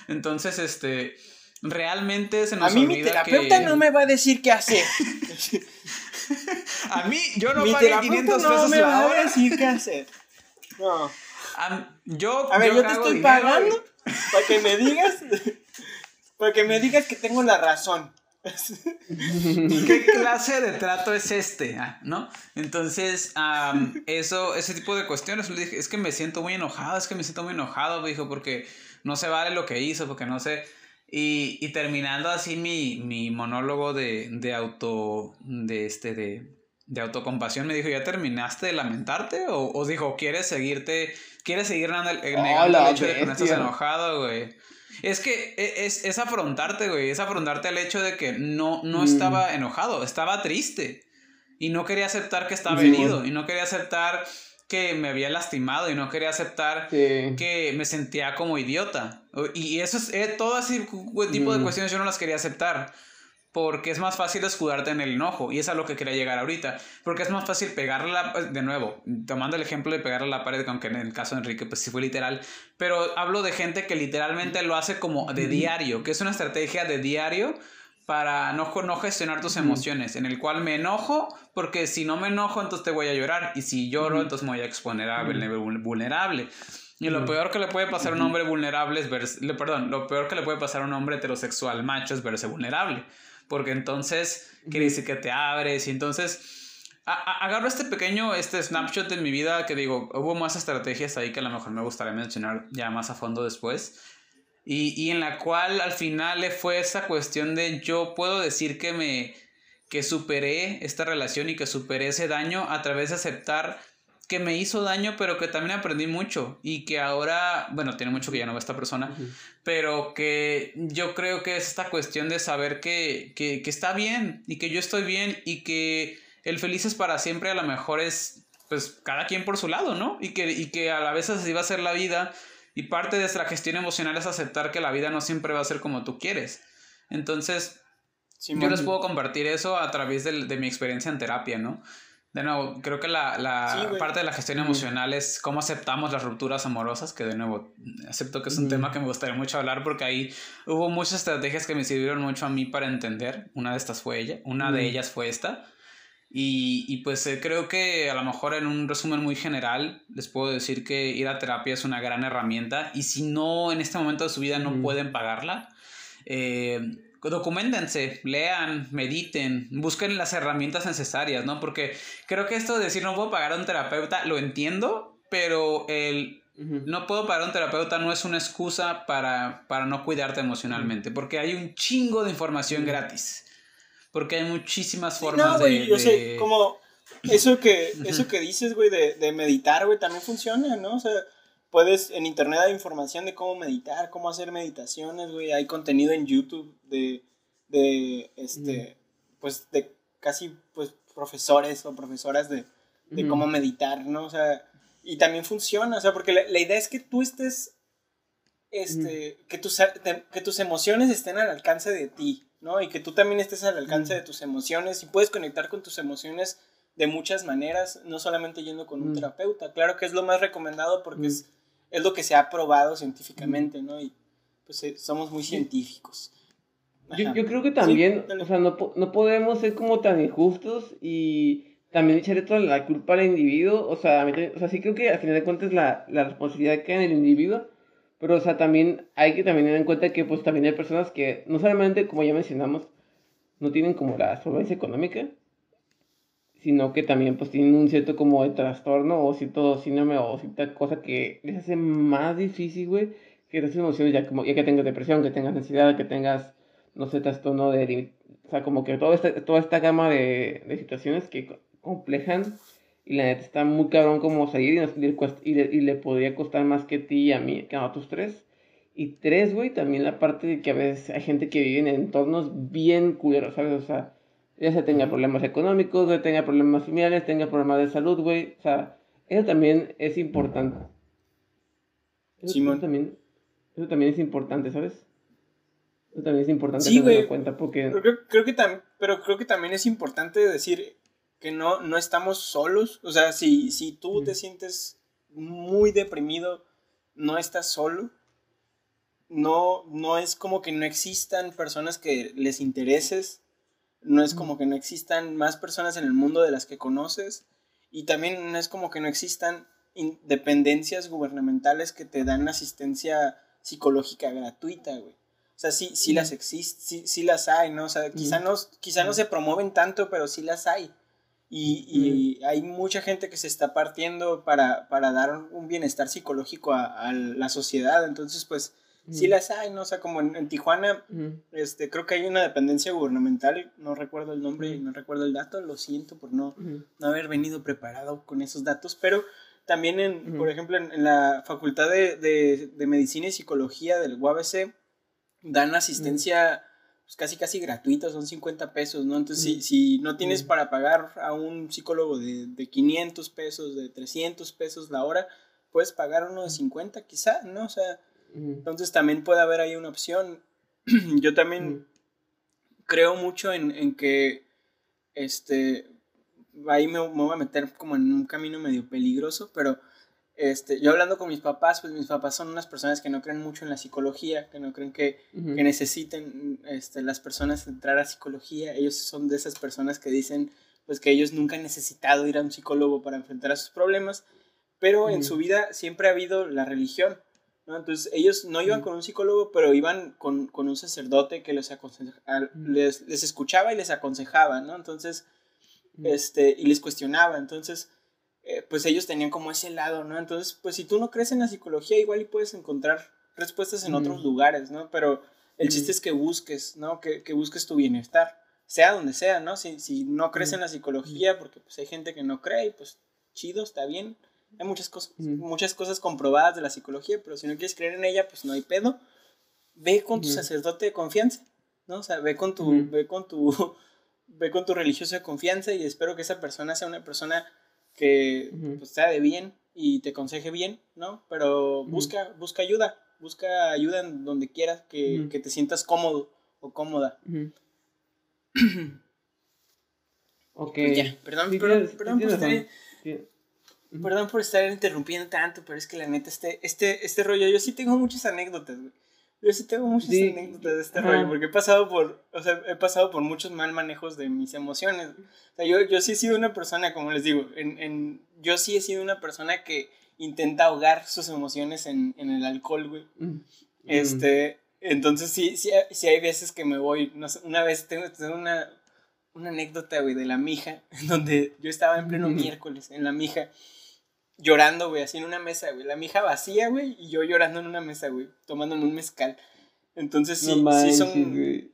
Entonces, este, realmente se nos A mí mi terapeuta no me va a decir qué hacer. a mí, yo no pagué 500 pesos no me va a decir qué hacer. No yo, a ver, yo, te estoy pagando para que me digas, para que me digas que tengo la razón. ¿Qué clase de trato es este? Ah, ¿No? Entonces, eso, ese tipo de cuestiones, le dije, es que me siento muy enojado, es que me siento muy enojado, me dijo, porque no se vale lo que hizo, porque no sé. Y, y terminando así mi, mi monólogo de, de auto, de este, de, de autocompasión, me dijo, ¿ya terminaste de lamentarte? O, o dijo, ¿quieres seguirte Quieres seguir negando, el, hecho de que no estás enojado, güey. Es que e, es, es, afrontarte, güey. Es afrontarte al hecho de que no, no estaba enojado, estaba triste. Y no quería aceptar que estaba herido. Y no quería aceptar que me había lastimado. Y no quería aceptar que me sentía como idiota. Y eso es, eh, todo ese tipo de cuestiones yo no las quería aceptar porque es más fácil escudarte en el enojo y es a lo que quería llegar ahorita, porque es más fácil pegarle la, de nuevo, tomando el ejemplo de pegarle a la pared, aunque en el caso de Enrique pues sí fue literal, pero hablo de gente que literalmente lo hace como de diario, que es una estrategia de diario para no, no gestionar tus emociones, en el cual me enojo, porque si no me enojo entonces te voy a llorar, y si lloro entonces me voy a exponer a vulnerable. Y lo peor que le puede pasar a un hombre vulnerable es verse, perdón, lo peor que le puede pasar a un hombre heterosexual macho es verse vulnerable porque entonces quiere decir que te abres y entonces agarro este pequeño este snapshot de mi vida que digo, hubo más estrategias ahí que a lo mejor me gustaría mencionar ya más a fondo después. Y, y en la cual al final le fue esa cuestión de yo puedo decir que me que superé esta relación y que superé ese daño a través de aceptar que me hizo daño, pero que también aprendí mucho y que ahora, bueno, tiene mucho que ya no ve esta persona, pero que yo creo que es esta cuestión de saber que, que, que, está bien y que yo estoy bien y que el feliz es para siempre a lo mejor es, pues, cada quien por su lado, ¿no? Y que, y que a la vez así va a ser la vida y parte de nuestra gestión emocional es aceptar que la vida no siempre va a ser como tú quieres. Entonces, yo les puedo compartir eso a través de, de mi experiencia en terapia, ¿no? De nuevo, creo que la, la parte de la gestión emocional es cómo aceptamos las rupturas amorosas, que de nuevo, acepto que es un tema que me gustaría mucho hablar porque ahí hubo muchas estrategias que me sirvieron mucho a mí para entender. Una de estas fue ella, una de ellas fue esta. Y, y pues eh, creo que a lo mejor en un resumen muy general les puedo decir que ir a terapia es una gran herramienta y si no en este momento de su vida no pueden pagarla, eh, documentense, lean, mediten, busquen las herramientas necesarias, ¿no? Porque creo que esto de decir no puedo pagar a un terapeuta, lo entiendo, pero el no puedo pagar a un terapeuta no es una excusa para, para no cuidarte emocionalmente, porque hay un chingo de información gratis. Porque hay muchísimas formas no, güey, Yo sé, como eso que, eso que dices, güey, de, de meditar, güey, también funciona, ¿no? O sea, puedes, en internet hay información de cómo meditar, cómo hacer meditaciones, güey. Hay contenido en YouTube de, de este, mm. pues, de casi, pues, profesores o profesoras de, de cómo meditar, ¿no? O sea, y también funciona, o sea, porque la, idea es que tú estés, este, que, tus, que tus emociones estén al alcance de ti, ¿no? Y que tú también estés al alcance de tus emociones y puedes conectar con tus emociones de muchas maneras, no solamente yendo con un terapeuta. Claro que es lo más recomendado porque es es lo que se ha probado científicamente, ¿no? Y pues eh, somos muy científicos. Yo, yo, creo que también, o sea, no, no, podemos ser como tan injustos y también echarle toda la culpa al individuo, o sea, o sea sí creo que al final de cuentas la, la responsabilidad queda en el individuo, pero o sea, también hay que también tener en cuenta que pues también hay personas que no solamente, como ya mencionamos, no tienen como la solvencia económica, sino que también pues tienen un cierto como de trastorno o cierto síndrome o cierta cosa que les hace más difícil, güey, que esas emociones ya como ya que tengas depresión, que tengas ansiedad, que tengas, no sé, trastorno de... O sea, como que toda esta, toda esta gama de, de situaciones que complejan y la neta está muy cabrón como salir y, y, le, y le podría costar más que a ti y a mí, que a otros tres. Y tres, güey, también la parte de que a veces hay gente que vive en entornos bien culeros, ¿sabes? O sea, ya se tenga problemas económicos, ya tenga problemas familiares, tenga problemas de salud, güey. O sea, eso también es importante. Eso, también, eso también es importante, ¿sabes? Eso también es importante sí, tenerlo en cuenta porque... Creo, creo que también, pero creo que también es importante decir que no, no estamos solos. O sea, si, si tú te sientes muy deprimido, no estás solo. No, no es como que no existan personas que les intereses no es como que no existan más personas en el mundo de las que conoces y también no es como que no existan dependencias gubernamentales que te dan asistencia psicológica gratuita, güey. O sea, sí, sí las existen, sí, sí, las hay, ¿no? O sea, quizá, no, quizá no se promueven tanto, pero sí las hay. Y, y hay mucha gente que se está partiendo para, para dar un bienestar psicológico a, a la sociedad. Entonces, pues, Sí las hay, ¿no? O sea, como en, Tijuana, este, creo que hay una dependencia gubernamental, no recuerdo el nombre, y no recuerdo el dato, lo siento por no, no haber venido preparado con esos datos, pero también, en, por ejemplo, en, la Facultad de, de, de, Medicina y Psicología del UABC, dan asistencia pues, casi casi gratuita, son 50 pesos, ¿no? Entonces, si, si, no tienes para pagar a un psicólogo de, de 500 pesos, de 300 pesos la hora, puedes pagar uno de 50 quizá, ¿no? O sea, entonces también puede haber ahí una opción. Yo también creo mucho en, en, que, este, ahí me, me, voy a meter como en un camino medio peligroso, pero este, yo hablando con mis papás, pues mis papás son unas personas que no creen mucho en la psicología, que no creen que, que necesiten este, las personas entrar a psicología. Ellos son de esas personas que dicen pues que ellos nunca han necesitado ir a un psicólogo para enfrentar a sus problemas, pero en su vida siempre ha habido la religión. ¿No? Entonces ellos no iban con un psicólogo, pero iban con, con un sacerdote que les, les, les, escuchaba y les aconsejaba, ¿no? Entonces, este, y les cuestionaba. Entonces, eh, pues ellos tenían como ese lado, ¿no? Entonces, pues si tú no crees en la psicología, igual y puedes encontrar respuestas en otros lugares, ¿no? Pero el chiste es que busques, ¿no? Que, que, busques tu bienestar, sea donde sea, ¿no? Si, si no crees en la psicología, porque pues hay gente que no cree, pues chido, está bien. Hay muchas cosas, muchas cosas comprobadas de la psicología, pero si no quieres creer en ella, pues no hay pedo. Ve con tu sacerdote de confianza, ¿no? O sea, ve con tu, ve con tu, ve con tu religioso de confianza y espero que esa persona sea una persona que pues, sea de bien y te aconseje bien, ¿no? Pero busca, busca ayuda, busca ayuda en donde quieras que, que te sientas cómodo o cómoda. ok. Pues ya, perdón, perdón, perdón, perdón por estar interrumpiendo tanto, pero es que la neta, este, este, este rollo, yo sí tengo muchas anécdotas, güey. Yo sí tengo muchas anécdotas de este rollo, porque he pasado por, o sea, he pasado por muchos mal manejos de mis emociones. O sea, yo, yo sí he sido una persona, como les digo, en, en, yo sí he sido una persona que intenta ahogar sus emociones en, en el alcohol, güey. Mm. Este, entonces sí, sí, sí, hay veces que me voy, no sé, una vez tengo, tengo una, una anécdota, güey, de la mija, donde yo estaba en pleno miércoles, en la mija, llorando, güey, así en una mesa, güey. La mija vacía, güey, y yo llorando en una mesa, güey, tomándome un mezcal. Entonces sí, sí son...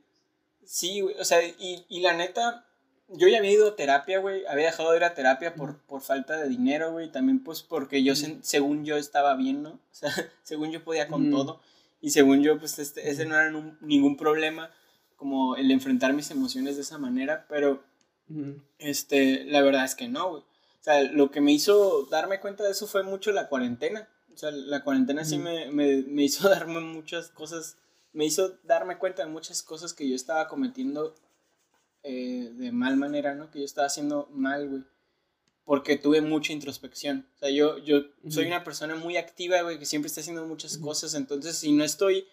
Sí, güey, o sea, y, y, la neta, yo ya había ido a terapia, güey, había dejado de ir a terapia por, por falta de dinero, güey, también pues porque yo, según yo estaba bien, ¿no? O sea, según yo podía con todo, y según yo, pues este, ese no era ningún problema, como el enfrentar mis emociones de esa manera, pero, este, la verdad es que no, güey. O sea, lo que me hizo darme cuenta de eso fue mucho la cuarentena. O sea, la cuarentena sí me, me, me, hizo darme muchas cosas, me hizo darme cuenta de muchas cosas que yo estaba cometiendo eh, de mal manera, ¿no? Que yo estaba haciendo mal, güey. Porque tuve mucha introspección. O sea, yo, yo soy una persona muy activa, güey, que siempre está haciendo muchas cosas. Entonces, si no estoy,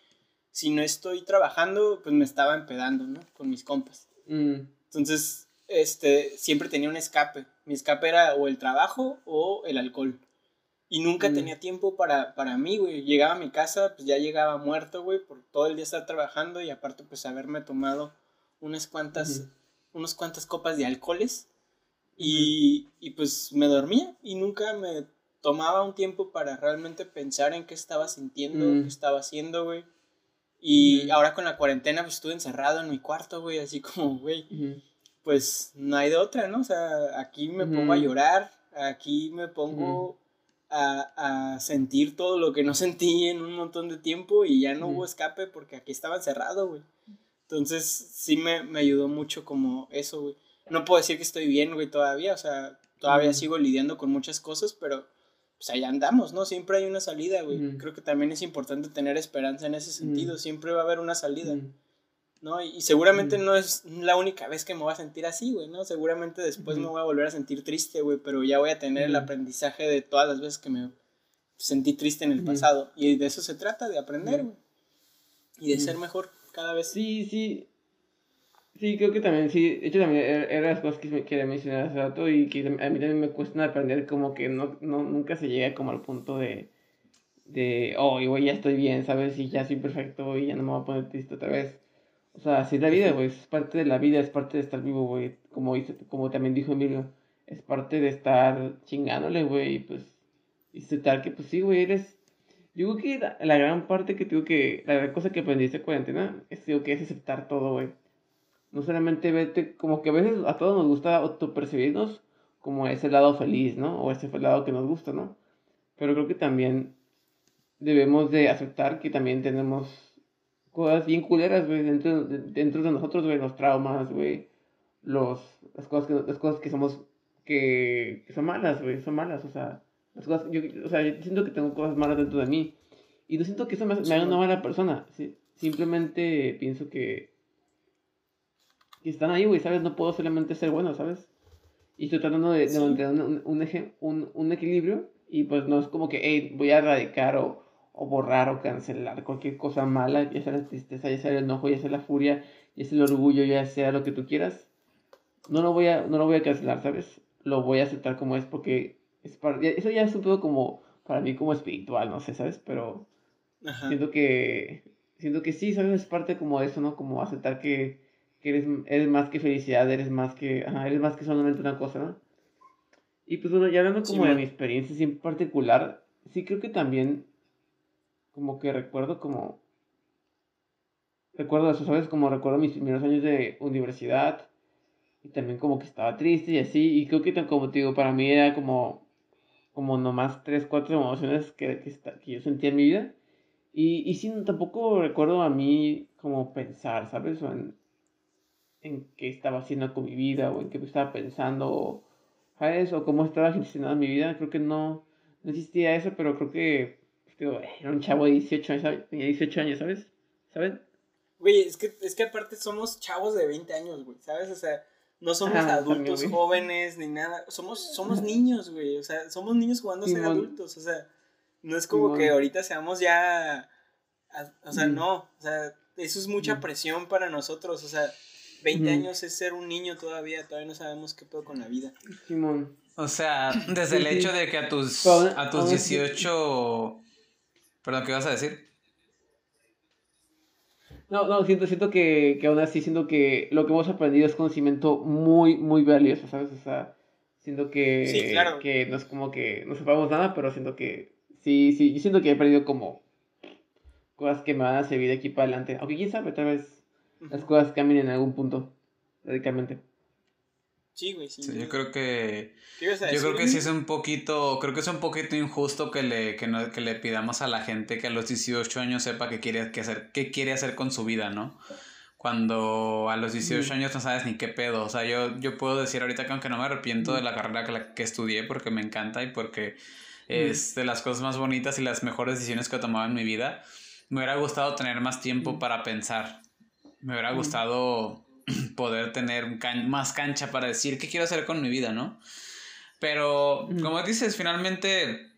si no estoy trabajando, pues me estaba empedando, ¿no? Con mis compas. Entonces, este, siempre tenía un escape. Mi escape era o el trabajo o el alcohol. Y nunca mm. tenía tiempo para, para mí, güey. Llegaba a mi casa, pues ya llegaba muerto, güey, por todo el día estar trabajando y aparte, pues haberme tomado unas cuantas, unas cuantas copas de alcoholes. Y, y pues me dormía y nunca me tomaba un tiempo para realmente pensar en qué estaba sintiendo, mm. qué estaba haciendo, güey. Y ahora con la cuarentena, pues estuve encerrado en mi cuarto, güey, así como, güey pues no hay de otra, ¿no? O sea, aquí me pongo a llorar, aquí me pongo a, a, sentir todo lo que no sentí en un montón de tiempo y ya no hubo escape porque aquí estaba encerrado, güey. Entonces sí me, me, ayudó mucho como eso, güey. No puedo decir que estoy bien, güey, todavía, o sea, todavía sigo lidiando con muchas cosas, pero pues ahí andamos, ¿no? Siempre hay una salida, güey. Creo que también es importante tener esperanza en ese sentido, siempre va a haber una salida. ¿No? Y, seguramente no es la única vez que me voy a sentir así, güey, ¿no? Seguramente después me voy a volver a sentir triste, güey, pero ya voy a tener el aprendizaje de todas las veces que me sentí triste en el pasado. Y de eso se trata, de aprender, güey. Y de ser mejor cada vez. Sí, sí. Sí, creo que también, sí. De hecho, también eran las cosas que me quería mencionar hace rato y que a mí también me cuesta aprender como que no, no nunca se llega como al punto de, de, oh, güey, ya estoy bien, ¿sabes? Y ya soy perfecto y ya no me voy a poner triste otra vez o sea, si es la vida, güey, es parte de la vida, es parte de estar vivo, güey. Como, como también dijo Emilio, es parte de estar chingándole, güey, y pues, y tal que, pues sí, güey, eres... Yo creo que la, gran parte que tengo que, la gran cosa que aprendiste cuarentena, es, digo, que es aceptar todo, güey. No solamente verte, como que a veces a todos nos gusta autopercibirnos como ese lado feliz, ¿no? O ese lado que nos gusta, ¿no? Pero creo que también debemos de aceptar que también tenemos cosas bien culeras, güey, dentro, dentro de nosotros, güey, los traumas, güey, los, las cosas que, las cosas que somos, que, que son malas, güey, son malas, o sea, las cosas, yo, o sea, yo siento que tengo cosas malas dentro de mí, y no siento que eso me, me haga una mala persona, ¿sí? simplemente pienso que, que están ahí, güey, ¿sabes? No puedo solamente ser bueno, ¿sabes? Y estoy tratando de, de mantener un, un, un, un, equilibrio y pues no es como que, hey, voy a erradicar o, o, borrar o cancelar cualquier cosa mala, ya sea la tristeza, ya sea el enojo, ya sea la furia, ya sea el orgullo, ya sea lo que tú quieras. No lo voy a, no lo voy a cancelar, ¿sabes? Lo voy a aceptar como es porque es para, eso ya es un poco como, para mí como espiritual, no sé, ¿sabes? Pero siento que, siento que sí, ¿sabes? Es parte como de eso, ¿no? Como aceptar que que eres, eres más que felicidad, eres más que, ajá, eres más que solamente una cosa, ¿no? Y pues bueno, ya hablando como de mi experiencia en particular, sí creo que también como que recuerdo como recuerdo eso, ¿sabes? Como recuerdo mis primeros años de universidad y también como que estaba triste y así, y creo que como te digo, para mí era como como nomás tres, cuatro emociones que, que, que yo sentía en mi vida. Y, y sí, tampoco recuerdo a mí como pensar, ¿sabes? O en, en qué estaba haciendo con mi vida o en qué estaba pensando, ¿sabes? O cómo estaba gestionando mi vida. Creo que no, no existía eso, pero creo que era un chavo de 18 años, 18 años, ¿sabes? ¿Saben? Güey, es que, es que aparte somos chavos de 20 años, güey, ¿sabes? O sea, no somos adultos jóvenes ni nada. Somos, somos niños, güey. O sea, somos niños jugando a ser adultos. O sea, no es como que ahorita seamos ya. O sea, no. O sea, eso es mucha presión para nosotros. O sea, 20 años es ser un niño todavía, todavía no sabemos qué puedo con la vida. Simón. O sea, desde el hecho de que a tus, a tus 18... Perdón, ¿qué vas a decir? No, no, siento, siento que, que aún así siento que lo que hemos aprendido es conocimiento muy, muy valioso, ¿sabes? O sea, siento que, que no es como que no sepamos nada, pero siento que sí, sí, yo siento que he aprendido como cosas que me van a servir de aquí para adelante. Aunque quién sabe, tal vez las cosas cambian en algún punto, radicalmente. Sí, güey, sí. yo creo que. yo creo que sí es un poquito. Creo que es un poquito injusto que le, que, no, que le pidamos a la gente que a los 18 años sepa qué quiere, qué hacer, qué quiere hacer con su vida, ¿no? Cuando a los 18 años no sabes ni qué pedo. O sea, yo, yo puedo decir ahorita que aunque no me arrepiento de la carrera que, que estudié porque me encanta y porque es de las cosas más bonitas y las mejores decisiones que he tomado en mi vida, me hubiera gustado tener más tiempo para pensar me hubiera gustado poder tener más cancha para decir qué quiero hacer con mi vida, ¿no? Pero, como dices, finalmente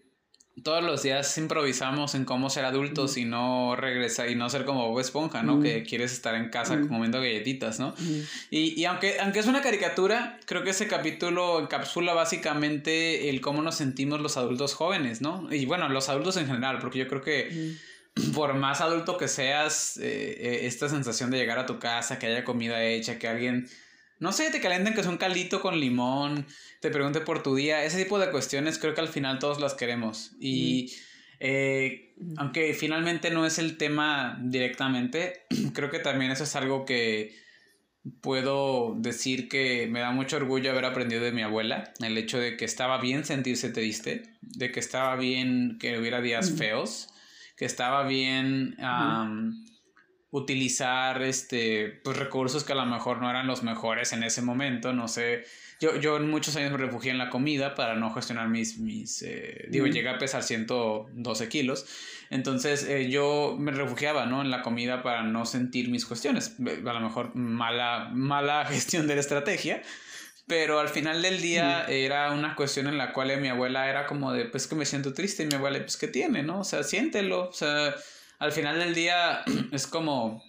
todos los días improvisamos en cómo ser adultos y no regresar y no ser como Bob Esponja, ¿no? Que quieres estar en casa comiendo galletitas, ¿no? Y, y, aunque, aunque es una caricatura, creo que ese capítulo encapsula básicamente el cómo nos sentimos los adultos jóvenes, ¿no? Y bueno, los adultos en general, porque yo creo que por más adulto que seas, eh, eh, esta sensación de llegar a tu casa, que haya comida hecha, que alguien, no sé, te calienten que es un caldito con limón, te pregunte por tu día, ese tipo de cuestiones creo que al final todos las queremos. Y eh, aunque finalmente no es el tema directamente, creo que también eso es algo que puedo decir que me da mucho orgullo haber aprendido de mi abuela, el hecho de que estaba bien sentirse triste, de que estaba bien que hubiera días feos que estaba bien utilizar este pues recursos que a lo mejor no eran los mejores en ese momento, no sé. Yo, yo en muchos años me refugié en la comida para no gestionar mis, mis eh, digo, llegué a pesar 112 kilos, entonces eh, yo me refugiaba, ¿no? En la comida para no sentir mis cuestiones, a lo mejor mala, mala gestión de la estrategia, pero al final del día era una cuestión en la cual mi abuela era como de, pues que me siento triste y mi abuela, pues que tiene, ¿no? O sea, siéntelo. O sea, al final del día es como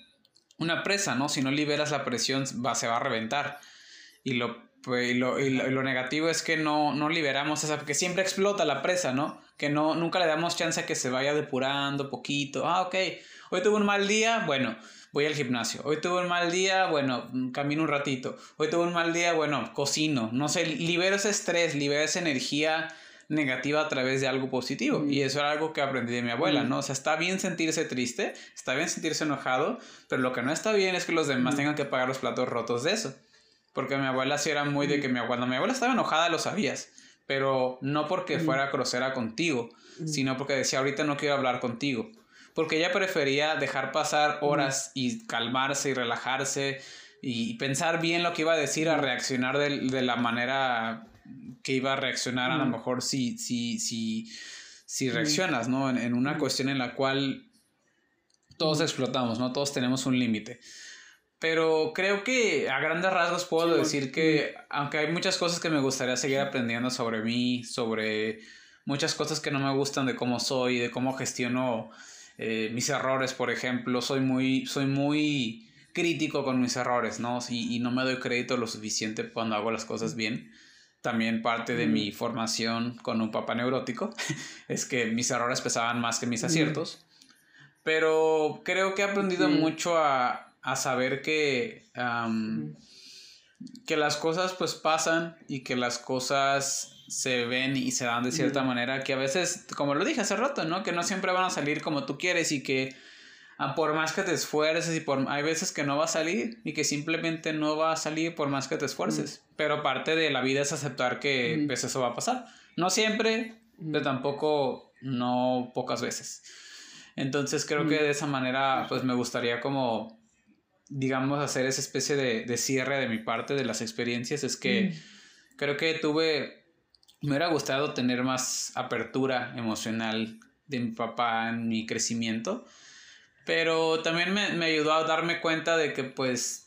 una presa, ¿no? Si no liberas la presión va, se va a reventar. Y lo, pues, y lo, y lo, negativo es que no, no liberamos esa, porque siempre explota la presa, ¿no? Que no, nunca le damos chance a que se vaya depurando poquito. Ah, ok, hoy tuve un mal día, bueno voy al gimnasio. Hoy tuve un mal día, bueno, camino un ratito. Hoy tuve un mal día, bueno, cocino. No sé, libero ese estrés, libero esa energía negativa a través de algo positivo. Y eso era algo que aprendí de mi abuela, ¿no? O sea, está bien sentirse triste, está bien sentirse enojado, pero lo que no está bien es que los demás tengan que pagar los platos rotos de eso. Porque mi abuela sí era muy de que mi abuela, cuando mi abuela estaba enojada lo sabías, pero no porque fuera grosera contigo, sino porque decía, ahorita no quiero hablar contigo porque ella prefería dejar pasar horas y calmarse y relajarse y pensar bien lo que iba a decir a reaccionar de, la manera que iba a reaccionar a lo mejor si, si, si, si reaccionas, ¿no? En, una cuestión en la cual todos explotamos, ¿no? Todos tenemos un límite. Pero creo que a grandes rasgos puedo decir que, aunque hay muchas cosas que me gustaría seguir aprendiendo sobre mí, sobre muchas cosas que no me gustan de cómo soy, de cómo gestiono eh, mis errores, por ejemplo, soy muy, soy muy crítico con mis errores, ¿no? Y, y, no me doy crédito lo suficiente cuando hago las cosas bien. También parte de mi formación con un papá neurótico es que mis errores pesaban más que mis aciertos. Pero creo que he aprendido mucho a, a, saber que, que las cosas pues pasan y que las cosas se ven y se dan de cierta manera que a veces, como lo dije hace rato, ¿no? Que no siempre van a salir como tú quieres y que Ah, por más que te esfuerces y por hay veces que no va a salir y que simplemente no va a salir por más que te esfuerces. Mm. Pero parte de la vida es aceptar que mm. pues, eso va a pasar. No siempre, pero tampoco no pocas veces. Entonces creo que de esa manera pues me gustaría como digamos hacer esa especie de, de cierre de mi parte de las experiencias. Es que creo que tuve, me hubiera gustado tener más apertura emocional de mi papá en mi crecimiento pero también me, me, ayudó a darme cuenta de que pues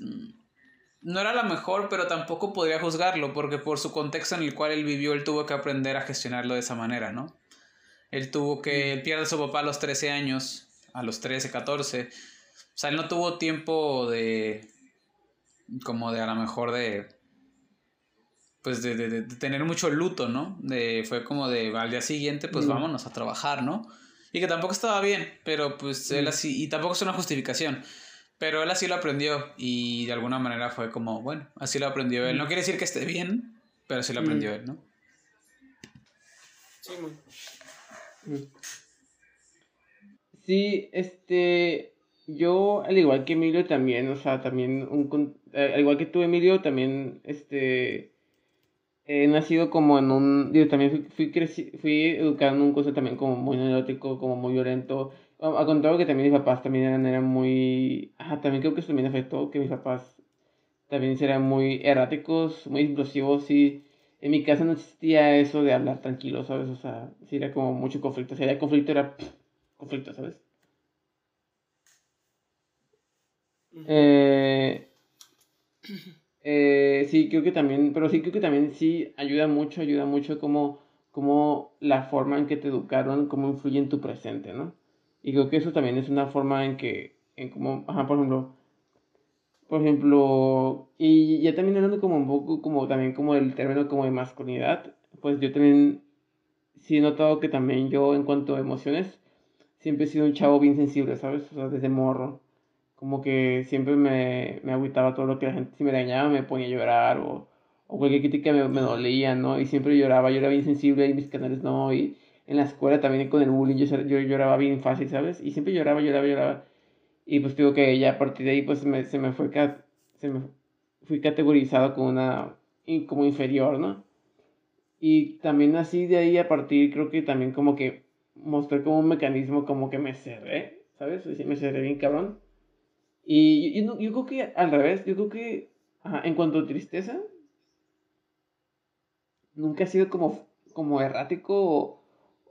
no era la mejor, pero tampoco podría juzgarlo, porque por su contexto en el cual él vivió, él tuvo que aprender a gestionarlo de esa manera, ¿no? Él tuvo que, él pierde a su papá a los 13 años, a los 13, 14. O sea, él no tuvo tiempo de, como de a lo mejor de, pues de, de, de tener mucho luto, ¿no? De, fue como de, al día siguiente, pues vámonos a trabajar, ¿no? Y que tampoco estaba bien, pero pues él así, y tampoco es una justificación. Pero él así lo aprendió y de alguna manera fue como, bueno, así lo aprendió él. No quiere decir que esté bien, pero así lo mm. aprendió él, ¿no? Sí, Sí, este, yo al igual que Emilio también, o sea, también, un, eh, al igual que tú Emilio, también, este, he nacido como en un, digo, también fui, fui, fui educado en un curso también como muy neurótico, como muy violento. A contrario que también mis papás también eran, eran muy, ajá, también creo que eso también afectó, que mis papás también eran muy erráticos, muy explosivos y en mi casa no existía eso de hablar tranquilo, ¿sabes? O sea, sí era como mucho conflicto, si había conflicto era conflicto, ¿sabes? Eh... Eh, sí, creo que también, pero sí creo que también sí ayuda mucho, ayuda mucho como, la forma en que te educaron, cómo influye en tu presente, ¿no? Y creo que eso también es una forma en que, en como, ajá, por ejemplo, por ejemplo, y ya también hablando como un poco, como también como el término como de masculinidad, pues yo también sí he notado que también yo en cuanto a emociones, siempre he sido un chavo bien sensible, ¿sabes? O sea, desde morro como que siempre me, me agüitaba todo lo que la gente, si me dañaba me ponía a llorar o, o cualquier crítica me, me dolía, ¿no? Y siempre lloraba, yo era bien sensible y mis canales no, y en la escuela también con el bullying yo, yo lloraba bien fácil, ¿sabes? Y siempre lloraba, lloraba, lloraba. Y pues digo que ya a partir de ahí pues me, se me fue, se me fui categorizado como una, como inferior, ¿no? Y también así de ahí a partir creo que también como que mostré como un mecanismo como que me cerré, ¿sabes? Me cerré bien cabrón y yo, yo, creo que al revés, yo creo que en cuanto a tristeza, nunca he sido como, como errático o,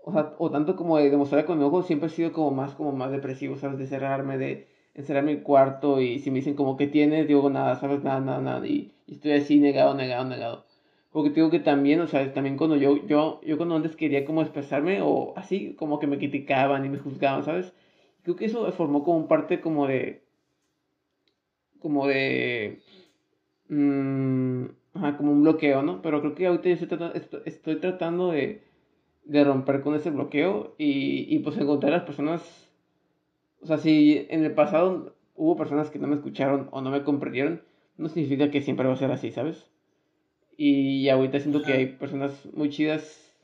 o, o tanto como de demostrar con mi ojo, siempre he sido como más, como más depresivo, ¿sabes? De cerrarme, de encerrarme en el cuarto y si me dicen como que tienes, digo nada, ¿sabes? Nada, nada, nada. Y, estoy así negado, negado, negado. Porque digo que también, o sea, también cuando yo, yo, yo cuando antes quería como expresarme o así, como que me criticaban y me juzgaban, ¿sabes? Creo que eso formó como parte como de, como de... Mmm, ajá, como un bloqueo, ¿no? Pero creo que ahorita estoy tratando, estoy, tratando de, de, romper con ese bloqueo y, y pues encontrar a las personas... O sea, si en el pasado hubo personas que no me escucharon o no me comprendieron, no significa que siempre va a ser así, ¿sabes? Y ahorita siento que hay personas muy chidas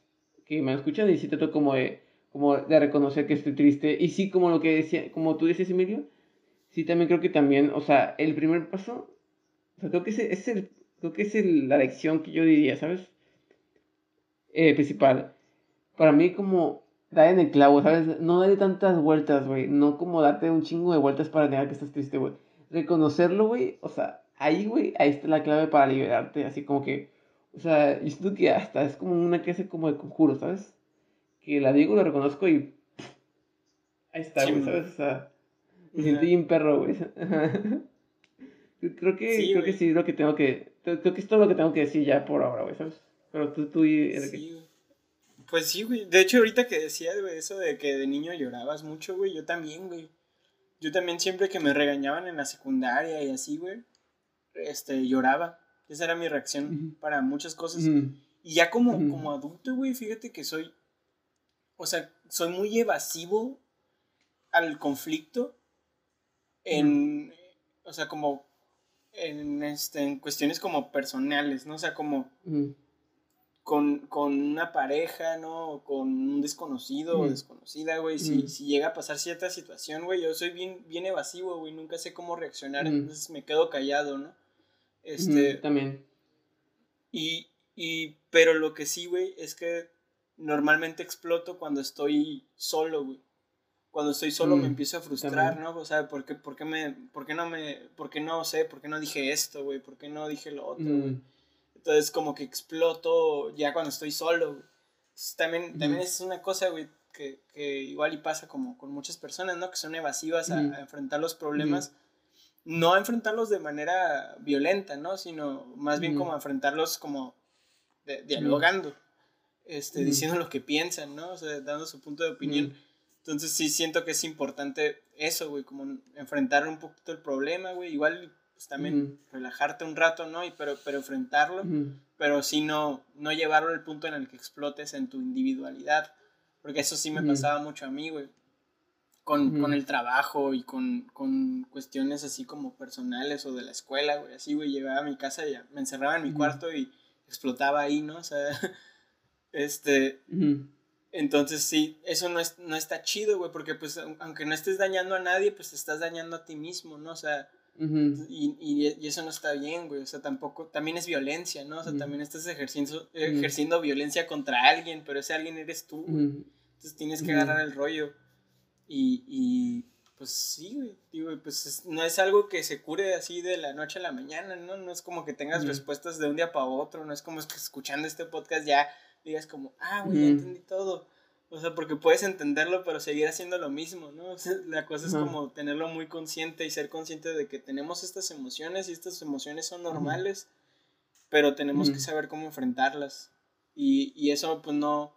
que me escuchan y sí trato como de, como de reconocer que estoy triste. Y sí, como lo que decía, como tú dices, Emilio, sí también creo que también, o sea, el primer paso, o sea, creo que es, es el, creo que es la lección que yo diría, ¿sabes? Eh, principal. Para mí como da en el clavo, ¿sabes? No darle tantas vueltas, güey. No como darte un chingo de vueltas para negar que estás triste, güey. Reconocerlo, güey. O sea, ahí, güey, ahí está la clave para liberarte. Así como que, o sea, yo siento que hasta es como una clase como de conjuro, ¿sabes? Que la digo, lo reconozco y... Ahí está, güey, ¿sabes? O sea, me siento bien perro, güey. creo que sí, creo que sí es lo que tengo que... Creo que es todo lo que tengo que decir ya por ahora, güey, ¿sabes? Pero tú, tú y... Sí, pues sí, güey. De hecho, ahorita que decías, güey, eso de que de niño llorabas mucho, güey, yo también, güey. Yo también siempre que me regañaban en la secundaria y así, güey, este, lloraba. Esa era mi reacción para muchas cosas. Y ya como, como adulto, güey, fíjate que soy, o sea, soy muy evasivo al conflicto en, o sea, como en, este, en cuestiones como personales, ¿no? O sea, como con, una pareja, ¿no? Con un desconocido o desconocida, güey. Si, si, llega a pasar cierta situación, güey, yo soy bien, bien evasivo, güey. Nunca sé cómo reaccionar, entonces me quedo callado, ¿no? Este. También. Y, y, pero lo que sí, güey, es que normalmente exploto cuando estoy solo, güey. Cuando estoy solo me empiezo a frustrar, ¿no? O sea, ¿por qué, por qué me, por qué no me, por qué no sé, por qué no dije esto, güey? ¿Por qué no dije lo otro, güey? Entonces como que exploto ya cuando estoy solo, también, también es una cosa, güey, que, que, igual y pasa como con muchas personas, ¿no? Que son evasivas a, enfrentar los problemas. No a enfrentarlos de manera violenta, ¿no? Sino más bien como a enfrentarlos como dialogando, este, diciendo lo que piensan, ¿no? O sea, dando su punto de opinión. Entonces sí siento que es importante eso, güey, como enfrentar un poquito el problema, güey. Igual pues también relajarte un rato, ¿no? Y pero, pero enfrentarlo, pero sí no, no llevarlo al punto en el que explotes en tu individualidad, porque eso sí me pasaba mucho a mí, güey, con, con, el trabajo y con, con, cuestiones así como personales o de la escuela, güey, así, güey, llegaba a mi casa y me encerraba en mi cuarto y explotaba ahí, ¿no? O sea, este... Entonces sí, eso no, es, no está chido, güey, porque pues aunque no estés dañando a nadie, pues te estás dañando a ti mismo, ¿no? O sea, y, y, eso no está bien, güey. O sea, tampoco, también es violencia, ¿no? O sea, también estás ejerciendo, ejerciendo violencia contra alguien, pero ese alguien eres tú, Entonces tienes que agarrar el rollo. Y, y pues sí, güey. Digo, pues no es algo que se cure así de la noche a la mañana, ¿no? No es como que tengas respuestas de un día para otro. No es como que escuchando este podcast ya digas como, ah, güey, ya entendí todo. O sea, porque puedes entenderlo, pero seguir haciendo lo mismo, ¿no? la cosa es como tenerlo muy consciente y ser consciente de que tenemos estas emociones y estas emociones son normales, pero tenemos que saber cómo enfrentarlas. Y, y, eso, pues no,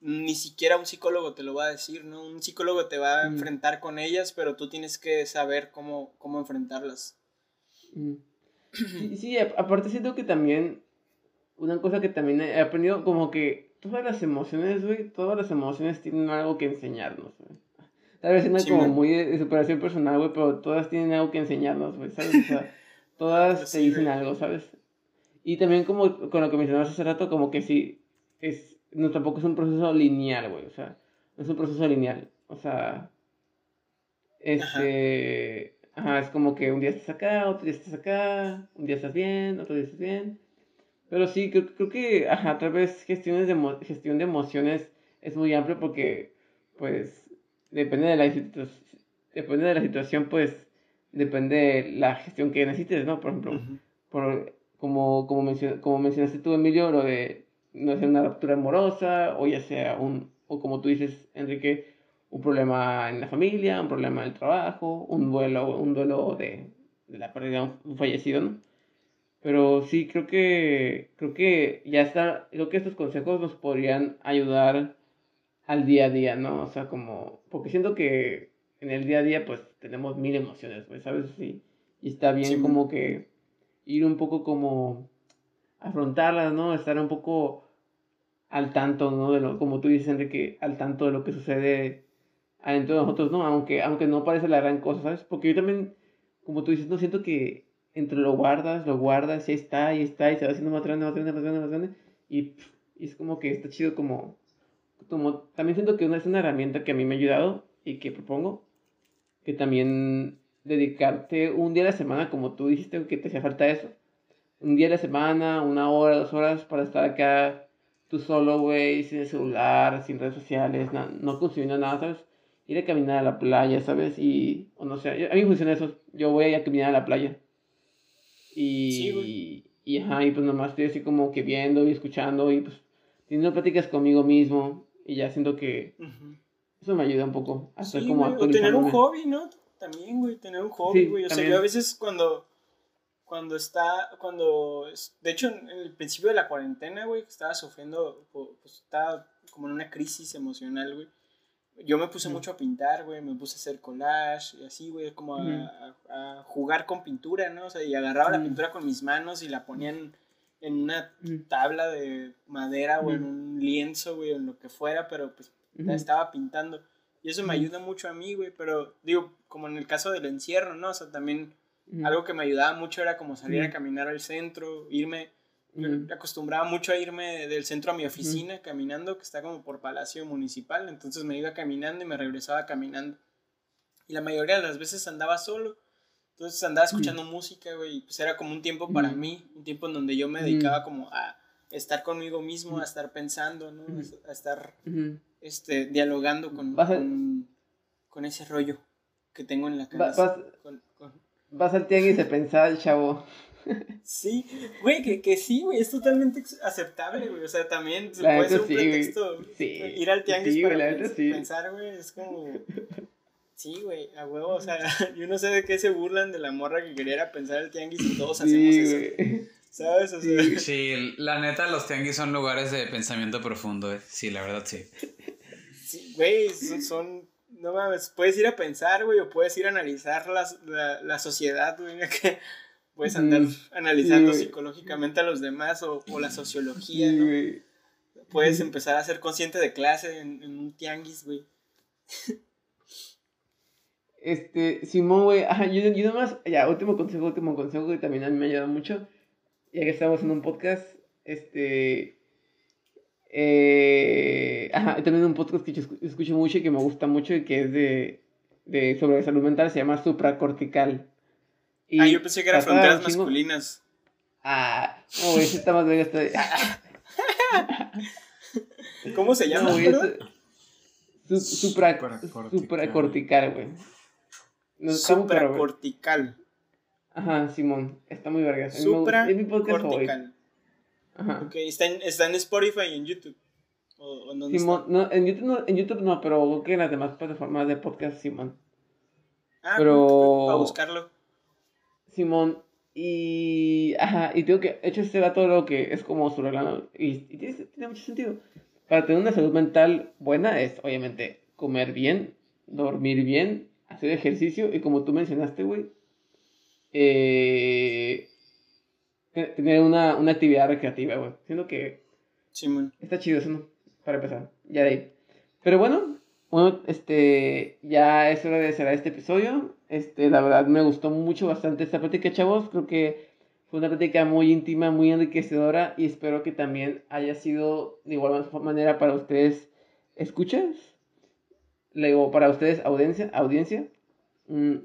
ni siquiera un psicólogo te lo va a decir, ¿no? Un psicólogo te va a enfrentar con ellas, pero tú tienes que saber cómo, cómo enfrentarlas. Sí, sí, aparte siento que también, una cosa que también he aprendido, como que todas las emociones, güey, todas las emociones tienen algo que enseñarnos, güey. Tal vez no como muy de, superación personal, güey, pero todas tienen algo que enseñarnos, güey, ¿sabes? O sea, todas te dicen algo, ¿sabes? Y también como con lo que mencionabas hace rato, como que sí, es, no tampoco es un proceso lineal, güey, o sea, no es un proceso lineal, o sea, este, ajá, es como que un día estás acá, otro día estás acá, un día estás bien, otro día estás bien, pero sí, creo, creo que ajá, a través gestiones de gestión de emociones es muy amplio porque, pues, depende de la depende de la situación, pues, depende de la gestión que necesites, ¿no? Por ejemplo, por, como, como, como mencionaste tú, Emilio, lo de no sea una ruptura amorosa, o ya sea un, o como tú dices, Enrique, un problema en la familia, un problema en el trabajo, un duelo, un duelo de, de la pérdida de un fallecido, ¿no? Pero sí, creo que, creo que ya está, creo que estos consejos nos podrían ayudar al día a día, ¿no? O sea, como, porque siento que en el día a día pues tenemos mil emociones, pues, ¿sabes? Sí, y está bien como que ir un poco como afrontarlas, ¿no? Estar un poco al tanto, ¿no? De lo, como tú dices, Enrique, al tanto de lo que sucede adentro de nosotros, ¿no? Aunque, aunque no parece la gran cosa, ¿sabes? Porque yo también, como tú dices, no siento que entre lo guardas, lo guardas, y ahí está, ahí está, y se va haciendo más grande, más grande, más grande, más grande, y, es como que está chido como, como, también siento que es una herramienta que a mí me ha ayudado y que propongo, que también dedicarte un día a la semana, como tú dijiste, que te hacía falta eso, un día a la semana, una hora, dos horas para estar acá tú solo, güey, sin el celular, sin redes sociales, no consumiendo nada, ¿sabes? Ir a caminar a la playa, ¿sabes? Y, o no sé, a mí me funciona eso, yo voy a caminar a la playa. Y, sí, y, ajá, y pues nomás estoy así como que viendo y escuchando y pues teniendo pláticas conmigo mismo y ya siento que eso me ayuda un poco a sí, como o tener un hobby, ¿no? También, güey, tener un hobby, güey. o sea, yo a veces cuando cuando está, cuando, de hecho, en el principio de la cuarentena, güey, estaba sufriendo, pues estaba como en una crisis emocional, güey. Yo me puse mucho a pintar, güey, me puse a hacer collage y así, güey, como a, jugar con pintura, ¿no? O sea, y agarraba la pintura con mis manos y la ponían en una tabla de madera o en un lienzo, güey, en lo que fuera, pero pues la estaba pintando. Y eso me ayuda mucho a mí, güey, pero digo, como en el caso del encierro, ¿no? O sea, también algo que me ayudaba mucho era como salir a caminar al centro, irme, acostumbraba mucho a irme del centro a mi oficina caminando, que está como por Palacio Municipal, entonces me iba caminando y me regresaba caminando. Y la mayoría de las veces andaba solo. Entonces andaba escuchando música, güey, y pues era como un tiempo para mí, un tiempo en donde yo me dedicaba como a estar conmigo mismo, a estar pensando, ¿no? A estar este, dialogando con, con, ese rollo que tengo en la cabeza. Vas al tianguis pensar, chavo. Sí, güey, que, que sí, güey, es totalmente aceptable, güey. O sea, también se puede ser un pretexto. Ir al tianguis para pensar, güey, es como. Sí, güey, a huevo, o sea, yo no sé de qué se burlan de la morra que quería pensar el tianguis y todos hacemos eso. ¿Sabes? O sea, sí, la neta, los tianguis son lugares de pensamiento profundo, eh. Sí, la verdad, sí. Sí, güey, son no mames, puedes ir a pensar, güey, o puedes ir a analizar la, la, sociedad, güey, que puedes andar analizando psicológicamente a los demás o, o la sociología, ¿no? Puedes empezar a ser consciente de clase en, un tianguis, güey. Este, Simón, güey, ajá, yo, yo nomás, ya, último consejo, último consejo que también a mí me ha ayudado mucho, ya que estamos en un podcast, este, eh, ajá, también un podcast que yo escucho mucho y que me gusta mucho y que es de, de sobre salud mental, se llama Supracortical. Y ah, yo pensé que eran fronteras masculinas. Ah, no, ese está más verga. ¿Cómo se llama? su, supra, supracortical, güey. No, supracortical. Ajá, Simón, está muy verga. Supracortical. Ajá. Ok, ¿Está en, está en Spotify y en YouTube. ¿O, dónde Simón, no, en YouTube no, en YouTube no, pero creo que en las demás plataformas de podcast, Simón. Ah, pero... para buscarlo. Simón, y. Ajá, y tengo que. Hecho, este todo lo que es como su regalo. Y, tiene, tiene, mucho sentido. Para tener una salud mental buena es, obviamente, comer bien, dormir bien, hacer ejercicio y, como tú mencionaste, güey, eh, tener una, una actividad recreativa, güey. Siendo que sí, man. está chido eso, ¿no? Para empezar. Ya de ahí. Pero bueno, bueno, este, ya es hora de cerrar este episodio. Este, la verdad me gustó mucho bastante esta plática, chavos. Creo que fue una plática muy íntima, muy enriquecedora y espero que también haya sido de igual manera para ustedes escuchas. Luego, para ustedes audiencia, audiencia. Mm,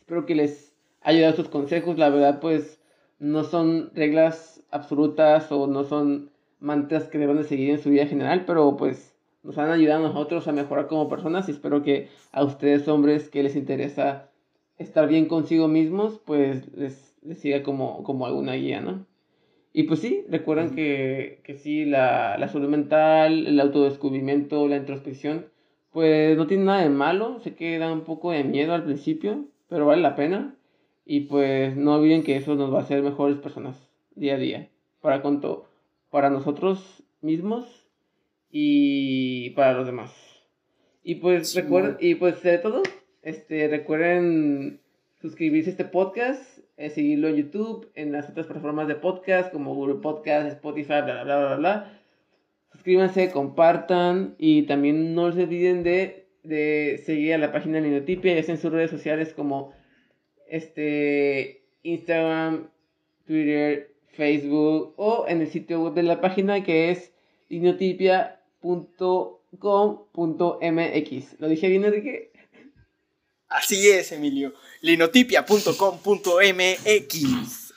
espero que les haya dado sus consejos. La verdad, pues no son reglas absolutas o no son mantras que deban de seguir en su vida general, pero pues nos han ayudado a nosotros a mejorar como personas y espero que a ustedes hombres que les interesa estar bien consigo mismos, pues les, les siga como, como alguna guía, ¿no? Y pues sí, recuerden que, que sí, la, la salud mental, el autodescubrimiento, la introspección, pues no tiene nada de malo, sé que da un poco de miedo al principio, pero vale la pena. Y pues no olviden que eso nos va a hacer mejores personas día a día. Para, conto, para nosotros mismos y para los demás. Y pues recuerden, y pues de todo, este, recuerden suscribirse a este podcast, eh, seguirlo en YouTube, en las otras plataformas de podcast como Google Podcast, Spotify, bla, bla, bla, bla, bla. Suscríbanse, compartan y también no se olviden de, de seguir a la página de Linotipia, ya sea en sus redes sociales como este, Instagram, Twitter, Facebook o en el sitio web de la página que es linotipia.com.mx. ¿Lo dije bien, Enrique? Así es, Emilio. linotipia.com.mx.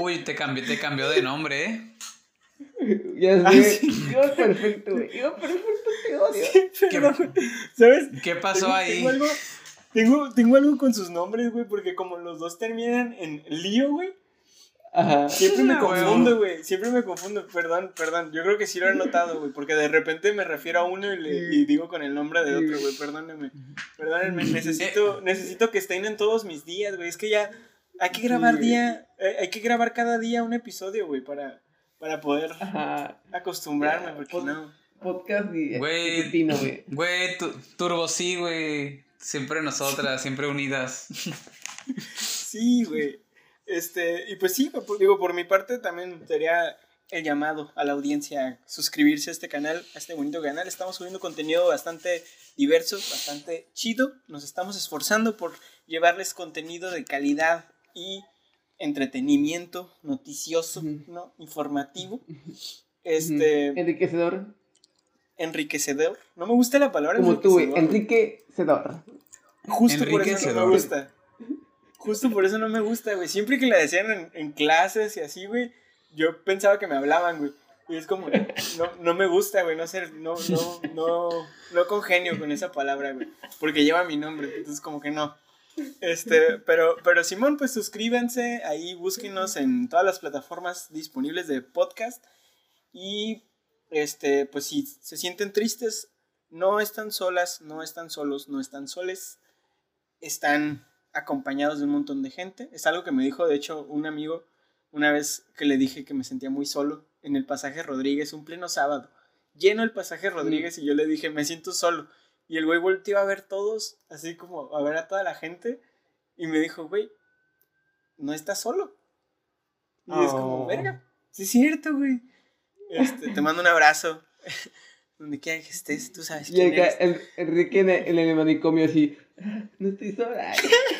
Uy, te cambió, te cambió de nombre, ¿eh? Ya Ah, sé, sí. iba perfecto, güey. Iba perfecto, te odio. Pero, ¿Sabes? ¿Qué pasó Tengo- ahí? Tengo algo, tengo, tengo algo con sus nombres, güey, porque como los dos terminan en lío, güey, Ajá. siempre me confundo, güey, siempre me confundo, perdón, perdón, yo creo que sí lo he notado, güey, porque de repente me refiero a uno y, le, y digo con el nombre de otro, güey, perdónenme, perdónenme, necesito, necesito que estén en todos mis días, güey, es que ya hay que grabar día, eh, hay que grabar cada día un episodio, güey, para, para poder Ajá. acostumbrarme, porque no. Podcast y Tino, güey. Güey, tu- Turbo sí, güey. Siempre nosotras, siempre unidas. Sí, güey. Este, y pues sí, por- digo, por mi parte también sería el llamado a la audiencia a suscribirse a este canal, a este bonito canal. Estamos subiendo contenido bastante diverso, bastante chido. Nos estamos esforzando por llevarles contenido de calidad y entretenimiento noticioso. ¿no? Informativo. Este. Enriquecedor. enriquecedor. No me gusta la palabra Como tú, enriquecedor. Justo por eso no me Enriquecedor. gusta. Justo por eso no me gusta, güey. Siempre que la decían en, clases y así, güey, yo pensaba que me hablaban, güey. Y es como, no, no me gusta, güey, no ser, no, no, no, no congenio con esa palabra, güey. Porque lleva mi nombre, entonces como que no. Este, pero, pero Simón, pues suscríbanse, ahí búsquenos en todas las plataformas disponibles de podcast. Y, este, pues si se sienten tristes, no están solas, no están solos, no están soles. Están acompañados de un montón de gente. Es algo que me dijo, de hecho, un amigo una vez que le dije que me sentía muy solo en el pasaje Rodríguez, un pleno sábado. Lleno el pasaje Rodríguez y yo le dije, me siento solo. Y el güey volteó a ver todos, así como a ver a toda la gente. Y me dijo, güey, no estás solo. Y es como, Oh. verga, sí es cierto, güey. Este, te mando un abrazo. Donde quiera que estés, tú sabes Y quién acá, eres. en- Enrique en el, en el manicomio así. No estoy sola.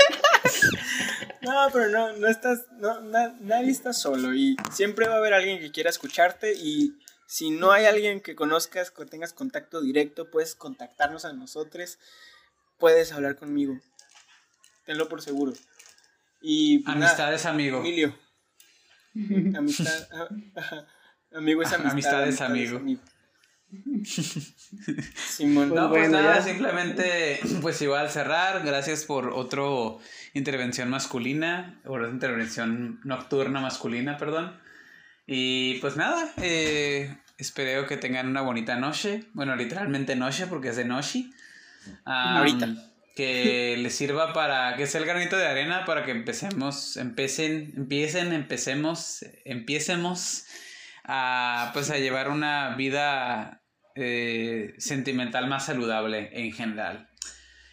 No, pero no, no estás, no, na- nadie está solo y siempre va a haber alguien que quiera escucharte y si no hay alguien que conozcas, que tengas contacto directo, puedes contactarnos a nosotros, puedes hablar conmigo, tenlo por seguro. Y pues, nada, Amistades, amigo. Emilio, amistad, ah, amigo es amistad, Amistad es amistad amigo. Simón, Pues No, pues bueno, nada, ya. simplemente, pues igual cerrar. Gracias por otro intervención masculina, o otra intervención nocturna masculina, perdón. Y pues nada, eh, espero que tengan una bonita noche. Bueno, literalmente noche, porque es de noche. Ahorita. Que les sirva para que sea el granito de arena para que empecemos, empiecen, empiecen, empecemos, empiecemos a pues a llevar una vida eh, sentimental más saludable en general.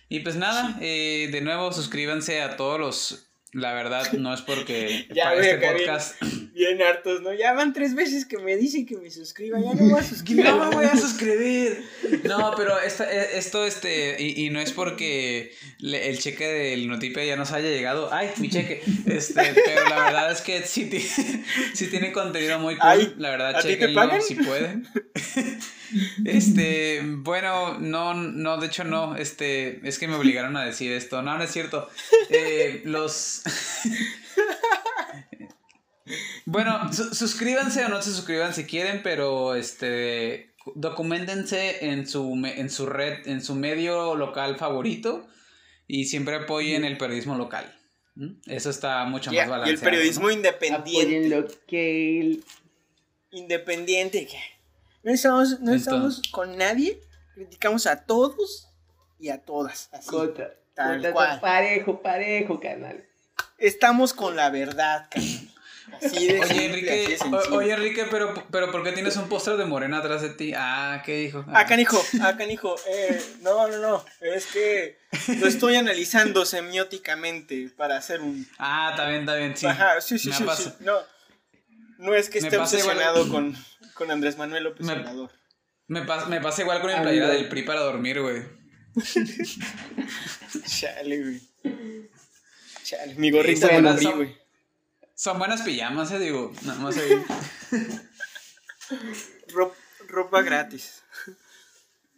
Y pues nada, eh, de nuevo suscríbanse a todos los... La verdad no es porque para este podcast bien hartos, ¿no? Ya van tres veces que me dicen que me suscriba, ya no voy a suscribir. No me voy a suscribir. No, pero esta- eh, esto, este, y, y no es porque le- el cheque del Notipe ya nos haya llegado. Ay, mi cheque. Este, pero la verdad es que sí, sí tiene contenido muy cool. Ay, la verdad, ¿a ti te chequenlo si pueden. Este, bueno, no, no, de hecho no, este, es que me obligaron a decir esto. No, no es cierto. Eh, los... Bueno, su- suscríbanse o no se suscriban si quieren, pero este documentense en su en su red, en su medio local favorito y siempre apoyen el periodismo local. Eso está mucho más y balanceado. el periodismo ¿no? independiente. Apoyen lo que Independiente. No estamos, no Entonces- estamos con nadie. Criticamos a todos y a todas. Así. Contra, Tal contra- cual. parejo, parejo, canal. Estamos con la verdad, carnal. Así de Oye simple, así Enrique, de o- sencillo. oye Enrique, pero, pero ¿por qué tienes un póster de Morena atrás de ti? Ah, ¿qué dijo? Ah, canijo, ah, canijo. Eh, no, no, no. Es que lo estoy analizando semióticamente para hacer un. Ah, está bien, está bien, sí. Ajá, sí, sí, sí, pasa. sí. No, no es que esté pasa igual- obsesionado con, con Andrés Manuel López Me- Obrador. Me, pas- me pasa igual con el playera del PRI para dormir, güey. Chale, güey. Chale, mi gorrita PRI, güey. Son buenas pijamas, eh, digo. Nada más ahí. Ro- ropa gratis.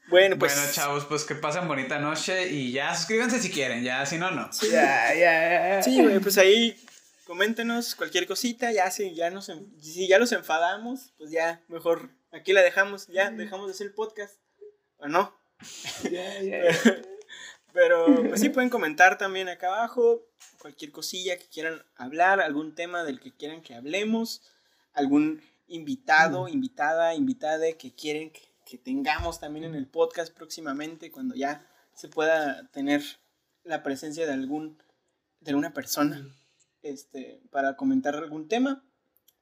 Bueno, pues. bueno, chavos, pues que pasen bonita noche y ya suscríbanse si quieren, ya, si no, no. Sí, Ya, ya, ya. Sí, güey, pues ahí coméntenos cualquier cosita, ya si ya nos en- si ya los enfadamos, pues ya mejor aquí la dejamos, ya dejamos de hacer el podcast. ¿O no? Ya, ya, ya. Pero pues sí pueden comentar también acá abajo cualquier cosilla que quieran hablar, algún tema del que quieran que hablemos, algún invitado, invitada, invitada que quieren que, que tengamos también en el podcast próximamente cuando ya se pueda tener la presencia de algún de una persona este para comentar algún tema.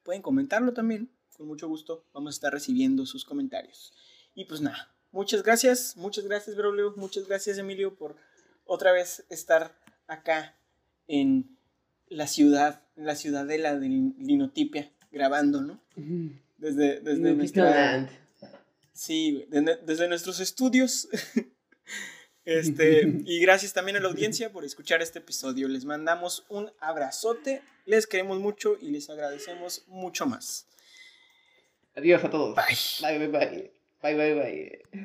Pueden comentarlo también, con mucho gusto. Vamos a estar recibiendo sus comentarios. Y pues nada, muchas gracias, muchas gracias, Braulio, muchas gracias, Emilio, por otra vez estar acá en la ciudad, en la ciudadela de Linotipia, grabando, ¿no? Desde, desde nuestra... Land. Sí, güey, desde, desde nuestros estudios. Este, y gracias también a la audiencia por escuchar este episodio. Les mandamos un abrazote, les queremos mucho y les agradecemos mucho más. Adiós a todos. Bye. Bye, bye, bye. Bye, bye, bye.